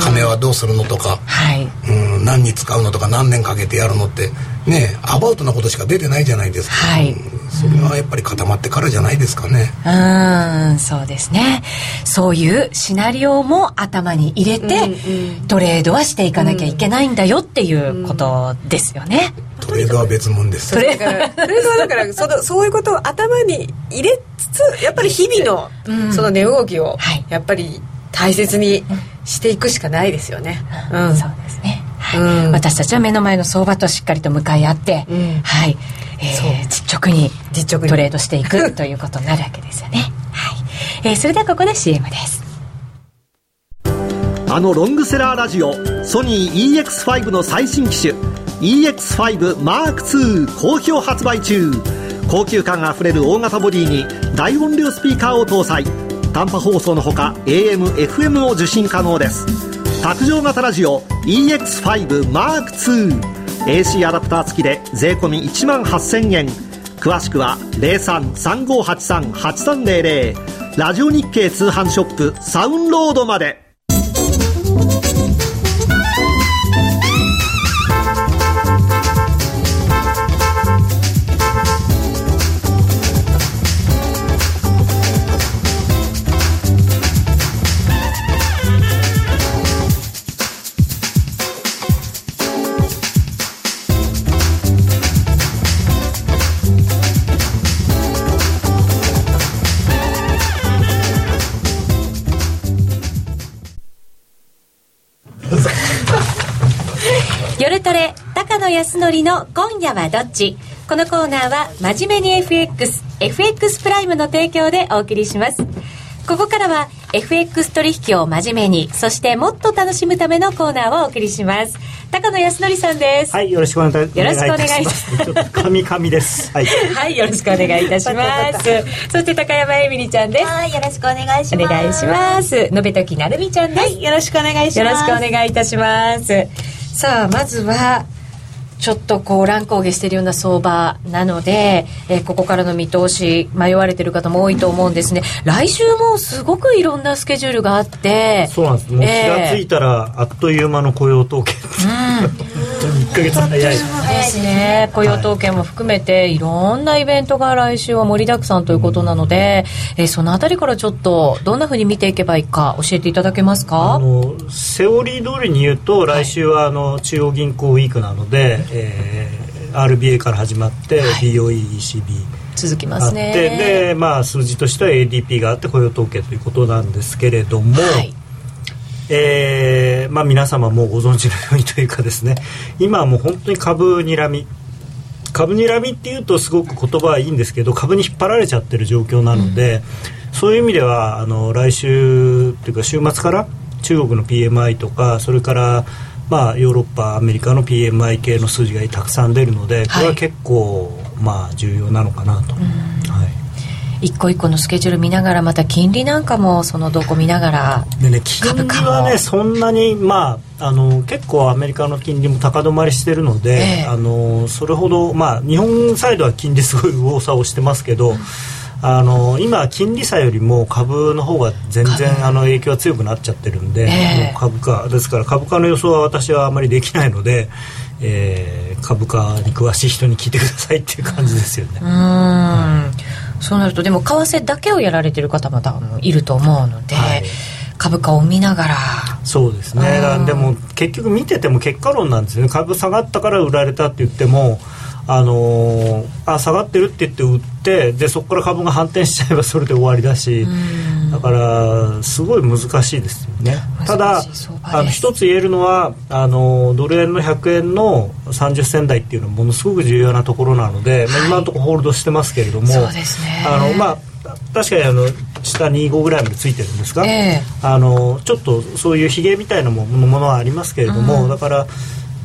金はどうするのとか、はい、うん何に使うのとか何年かけてやるのってねアバウトなことしか出てないじゃないですか、はい、それはやっぱり固まってからじゃないですかね。うんそうですね。そういうシナリオも頭に入れて、うんうん、トレードはしていかなきゃいけないんだよっていうことですよね、うんトレードは別物です。トレードはだから そのそういうことを頭に入れつつやっぱり日々のその値動きをやっぱり大切にしていくしかないですよね、うん、そうですね、はい、うん、私たちは目の前の相場としっかりと向かい合って、うん、はい、えー、実直に実直に。トレードしていくということになるわけですよね、はい。えー、それではここで CM です。あのロングセラーラジオソニー EX5 の最新機種 EX5M2 好評発売中。高級感あふれる大型ボディに大音量スピーカーを搭載。短波放送のほか AM、FM を受信可能です。卓上型ラジオ EX5M2 AC アダプター付きで税込1万8000円。詳しくは0335838300ラジオ日経通販ショップサウンロードまで。康則の今夜はどっち？このコーナーは真面目に FX、FX プライムの提供でお送りします。ここからは FX 取引を真面目に、そしてもっと楽しむためのコーナーをお送りします。高野康則さんです。はい、よろしくお願いいたします。よろしくお願いします。ちょっと神々です。はい。はい、よろしくお願いいたします。そして高山えみりちゃんです。はい、よろしくお願いします。お願いします。のべときなるみちゃんです。はい、よろしくお願いします。よろしくお願いいたします。さあ、まずは、ちょっとこう乱高下しているような相場なので、えー、ここからの見通し迷われてる方も多いと思うんですね。来週もすごくいろんなスケジュールがあってそうなんです。もう気が付いたらあっという間の雇用統計、うん 1か月早い。ですね。雇用統計も含めていろんなイベントが来週は盛りだくさんということなので、えー、そのあたりからちょっとどんなふうに見ていけばいいか教えていただけますか？あのセオリー通りに言うと来週はあの中央銀行ウィークなので、えー、RBA から始まって、はい、続きますね。で、まあ、数字としては ADP があって雇用統計ということなんですけれども、はい、えーまあ、皆様もご存知のようにというかですね。今はもう本当に株にらみ。株にらみっていうとすごく言葉はいいんですけど株に引っ張られちゃってる状況なので、うん、そういう意味ではあの来週っていうか週末から中国の PMI とかそれからまあ、ヨーロッパアメリカの PMI 系の数字がたくさん出るのでこれは結構、まあ、重要なのかなと。はい一個一個のスケジュール見ながらまた金利なんかもその動向見ながら。でね金利はねそんなにまああの結構アメリカの金利も高止まりしてるので、えー、あのそれほどまあ日本サイドは金利すごい右往左往してますけど、うん。あの今、金利差よりも株の方が全然あの影響が強くなっちゃってるんで、えー、株価ですから株価の予想は私はあまりできないので、えー、株価に詳しい人に聞いてくださいっていう感じですよね。うんそうなるとでも為替だけをやられてる方も多分いると思うので、はい、株価を見ながら。そうですね。でも結局見てても結果論なんですよね。株下がったから売られたって言ってもあのー、あ下がってるって言って売ってでそこから株が反転しちゃえば それで終わりだしだからすごい難しいですよね。ただあの一つ言えるのはあのドル円の100円の30銭台っていうのはものすごく重要なところなので、今のところホールドしてますけれども、ね。あのまあ確かにあの下25ぐらいまでついてるんですが、えー、あのちょっとそういうひげみたいなものはありますけれども、うん、だから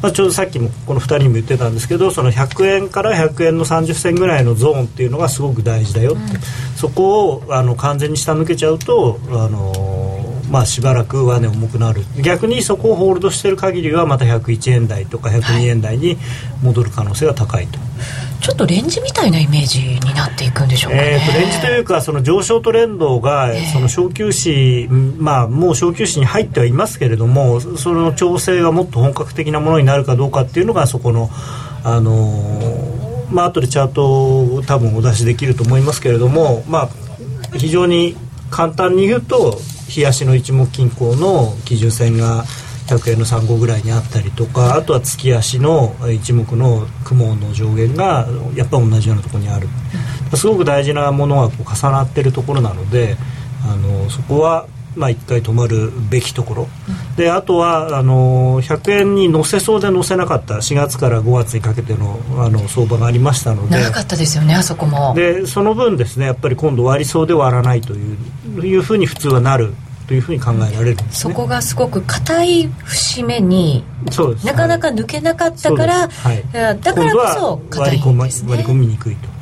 まあ、ちょうどさっきもこの2人にも言ってたんですけどその100円から100円の30銭ぐらいのゾーンっていうのがすごく大事だよって、うん、そこをあの完全に下抜けちゃうとあのまあ、しばらく上値重くなる。逆にそこをホールドしている限りはまた101円台とか102円台に戻る可能性が高いと。ちょっとレンジみたいなイメージになっていくんでしょうか、ね、えーと、レンジというかその上昇トレンドが、その小休止、まあ、もう小休止に入ってはいますけれどもその調整がもっと本格的なものになるかどうかっていうのがそこの、あのー、まあ後でチャートを多分お出しできると思いますけれども、まあ、非常に簡単に言うと日足の一目均衡の基準線が100円の3号ぐらいにあったりとかあとは月足の一目の雲の上限がやっぱ同じようなところにある。すごく大事なものがこう重なってるところなのであのそこはまあ、1回止まるべきところ、であとはあの100円に乗せそうで乗せなかった4月から5月にかけてのあの相場がありましたので。長かったですよねあそこも。でその分ですねやっぱり今度割りそうで割らないといういうふうに普通はなるというふうに考えられるね、そこがすごく硬い節目にそうです、なかなか抜けなかったから、はい、だからこそ硬いんですね。割り込みにくいと。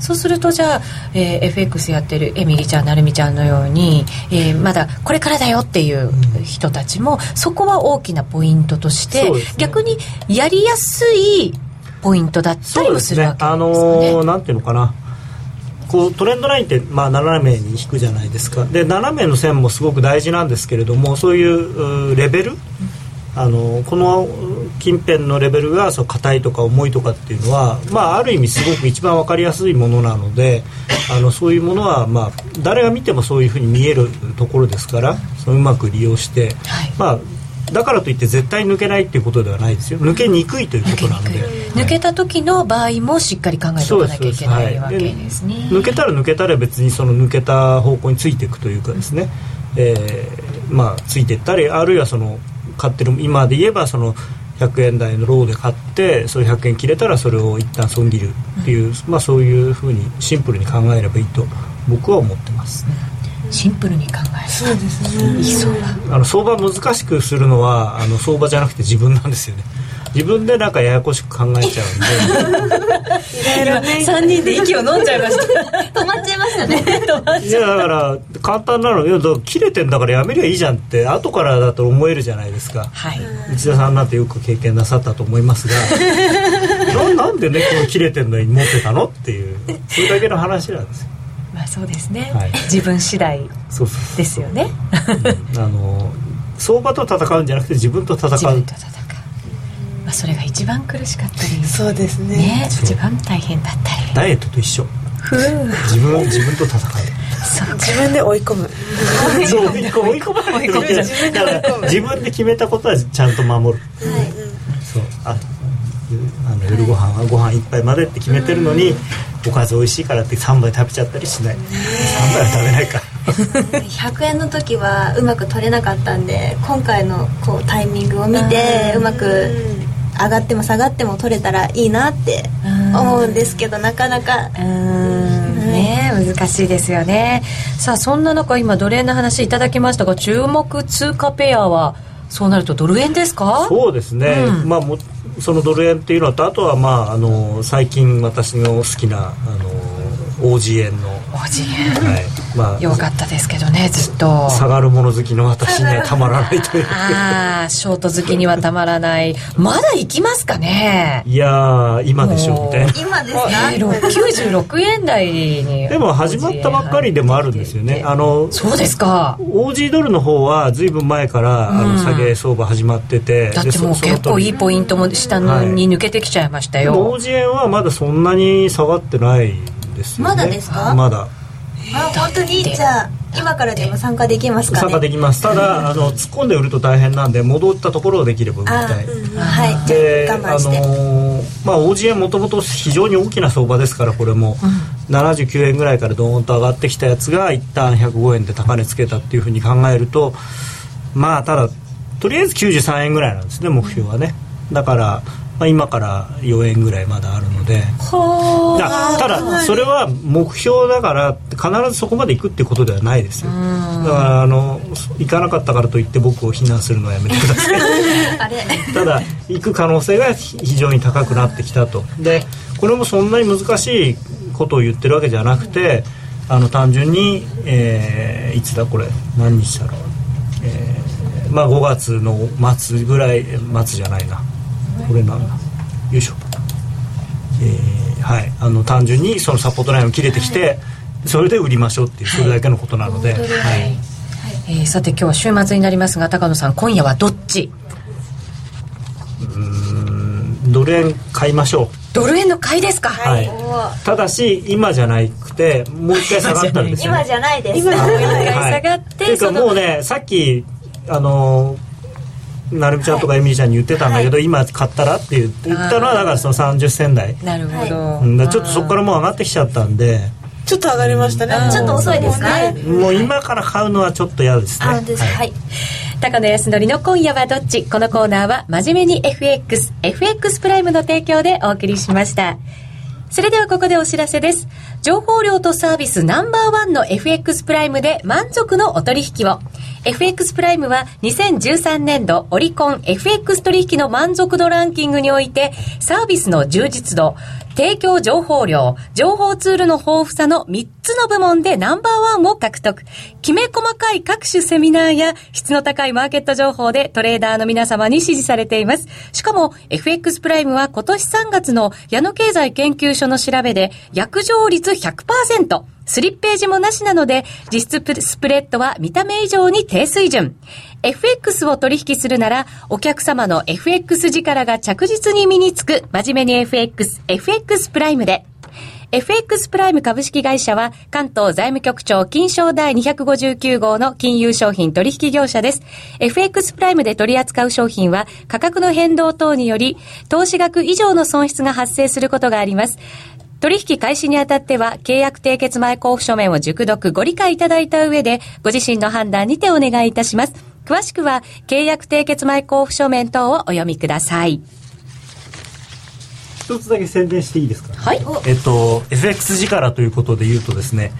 そうするとじゃあ、えー、FX やってるエミリちゃん成美ちゃんのように、えー、まだこれからだよっていう人たちも、うん、そこは大きなポイントとして、ね、逆にやりやすいポイントだったりもするわけですかね。ね。あのー、なんていうのかなこうトレンドラインってまあ斜めに引くじゃないですか。で斜めの線もすごく大事なんですけれどもそういうレベル、あのこの近辺のレベルがそう硬いとか重いとかっていうのは、まあ、ある意味すごく一番分かりやすいものなのであのそういうものは、まあ、誰が見てもそういうふうに見えるところですからそのうまく利用して、はい、まあだからといって絶対抜けないっていうことではないですよ。抜けにくいということなので。抜けた時の場合もしっかり考えておかなきゃいけないわけですね、抜けたら抜けたら別にその抜けた方向についていくというかですね、えー、まあついていったりあるいはその買ってる今で言えばその100円台のローで買ってそれ100円切れたらそれを一旦損切るっていう、うん、まあそういうふうにシンプルに考えればいいと僕は思ってます、うんシンプルに考える。そうですね。あの相場難しくするのはあの相場じゃなくて自分なんですよね。自分でなんかややこしく考えちゃうんで。3人で息を飲んじゃいました。止まっちゃいましたね。いやだから簡単なの。いや切れてんだからやめりゃいいじゃんって後からだと思えるじゃないですか、はい、内田さんなんてよく経験なさったと思いますが。ななんでねこの切れてんのに持ってたのっていう。それだけの話なんですよまあそうですね、はい、自分次第ですよね。あの相場と戦うんじゃなくて自分と戦う。自分と戦う、まあ、それが一番苦しかったり。そうですね。ね。一番大変だったり。ダイエットと一緒。自分自分と戦う。そう自分で追い込む。そう追い込まないといけないだから自分で決めたことはちゃんと守る、はい、そう。ああの夜ご飯はご飯一杯までって決めてるのに、おかず美味しいからって3杯食べちゃったりしない。3杯は食べないか。100円の時はうまく取れなかったんで今回のこうタイミングを見てうまく上がっても下がっても取れたらいいなって思うんですけどなかなか。ね難しいですよね。さあそんな中今奴隷の話いただきましたが注目通貨ペアはそうなるとドル円ですか？そうですね、うん、まあもそのドル円っていうのとあとはまああの最近私の好きなあの OG 円の。はい。まあ、よかったですけどねずっと。下がるもの好きの私にはたまらないという。ああショート好きにはたまらない。まだ行きますかね。いや今でしょうみたいな。今ですか、えー、96円台にでも始まったばっかりでもあるんですよね。あのそうですか。OG ドルの方はずいぶん前から、あの下げ相場始まってて。だってもう結構いいポイントも下に抜けてきちゃいましたよ、はい、OG 円はまだそんなに下がってないですよね。まだですか？まだ。あ本当に？じゃあ今からでも参加できますか、ね、参加できます。ただあの突っ込んで売ると大変なんで戻ったところをできれば売りたい、うん、はい。であのー、まあ OG 円もともと非常に大きな相場ですからこれも、うん、79円ぐらいからドーンと上がってきたやつが一旦105円で高値つけたっていうふうに考えるとまあただとりあえず93円ぐらいなんですね目標はね。だからまあ、今から4円ぐらいまだあるので。ただそれは目標だから必ずそこまで行くってことではないですよ。だからあの行かなかったからといって僕を非難するのはやめてください。ただ行く可能性が非常に高くなってきたと。でこれもそんなに難しいことを言ってるわけじゃなくてあの単純に、えー、いつだこれ何日だろう、えー、まあ5月の末ぐらい末じゃないなこれなんだ。よいしょ。えー、はい。あの単純にそのサポートラインを切れてきて、それで売りましょうっていうそれだけのことなので、はい、はい。えー、さて今日は週末になりますが高野さん今夜はどっち？うんドル円買いましょう。ドル円の買いですか？はい、ただし今じゃなくてもう一回下がったんですよ、ね、今じゃない。です。今もう一回下がって、はい、いうかもうねさっきあのなるみちゃんとかエミリちゃんに言ってたんだけど、はい、今買ったらって言ったのはだからその30銭台なるほど、うん、ちょっとそこからもう上がってきちゃったんで。ちょっと上がりましたね。ちょっと遅いですね。もう今から買うのはちょっと嫌ですね。はい、はい、高野康則の今夜はどっち？このコーナーは真面目に FXFX プライムの提供でお送りしました。それではここでお知らせです。情報量とサービスナンバーワンの FX プライムで満足のお取引を。FX プライムは2013年度オリコン FX 取引の満足度ランキングにおいてサービスの充実度、提供情報量、情報ツールの豊富さの3つの部門でナンバーワンを獲得。きめ細かい各種セミナーや質の高いマーケット情報でトレーダーの皆様に支持されています。しかも FX プライムは今年3月の矢野経済研究所の調べで約定率100%。スリッページもなしなので、実質スプレッドは見た目以上に低水準。FX を取引するなら、お客様の FX 力が着実に身につく、真面目に FX、FX プライムで。FX プライム株式会社は関東財務局長金賞第259号の金融商品取引業者です。FX プライムで取り扱う商品は価格の変動等により投資額以上の損失が発生することがあります。取引開始にあたっては、契約締結前交付書面を熟読ご理解いただいた上で、ご自身の判断にてお願いいたします。詳しくは、契約締結前交付書面等をお読みください。一つだけ宣伝していいですか、はい。えっと、FX 力ということで言うとですね、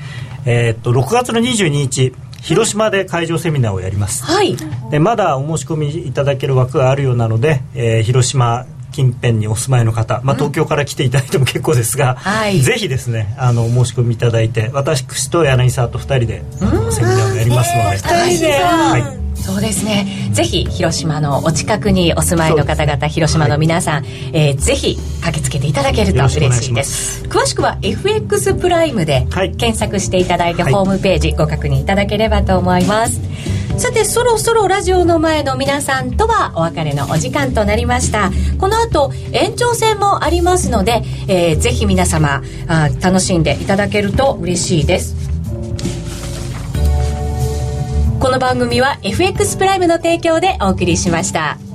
えっと、6月の22日、広島で会場セミナーをやります。はい。で、まだお申し込みいただける枠があるようなので、えー、広島近辺にお住まいの方、まあ、東京から来ていただいても結構ですが、うん、ぜひですねあの申し込みいただいて私と柳沢と2人で、うん、セミナーをやりますので、2人で、はい。そうですね。ぜひ広島のお近くにお住まいの方々広島の皆さん、はい、えー、ぜひ駆けつけていただけると嬉しいです。詳しくは FX プライムで検索していただいて、はい、ホームページご確認いただければと思います、さてそろそろラジオの前の皆さんとはお別れのお時間となりましたこの後延長戦もありますので、えー、ぜひ皆様あ楽しんでいただけると嬉しいですこの番組は FX プライムの提供でお送りしました。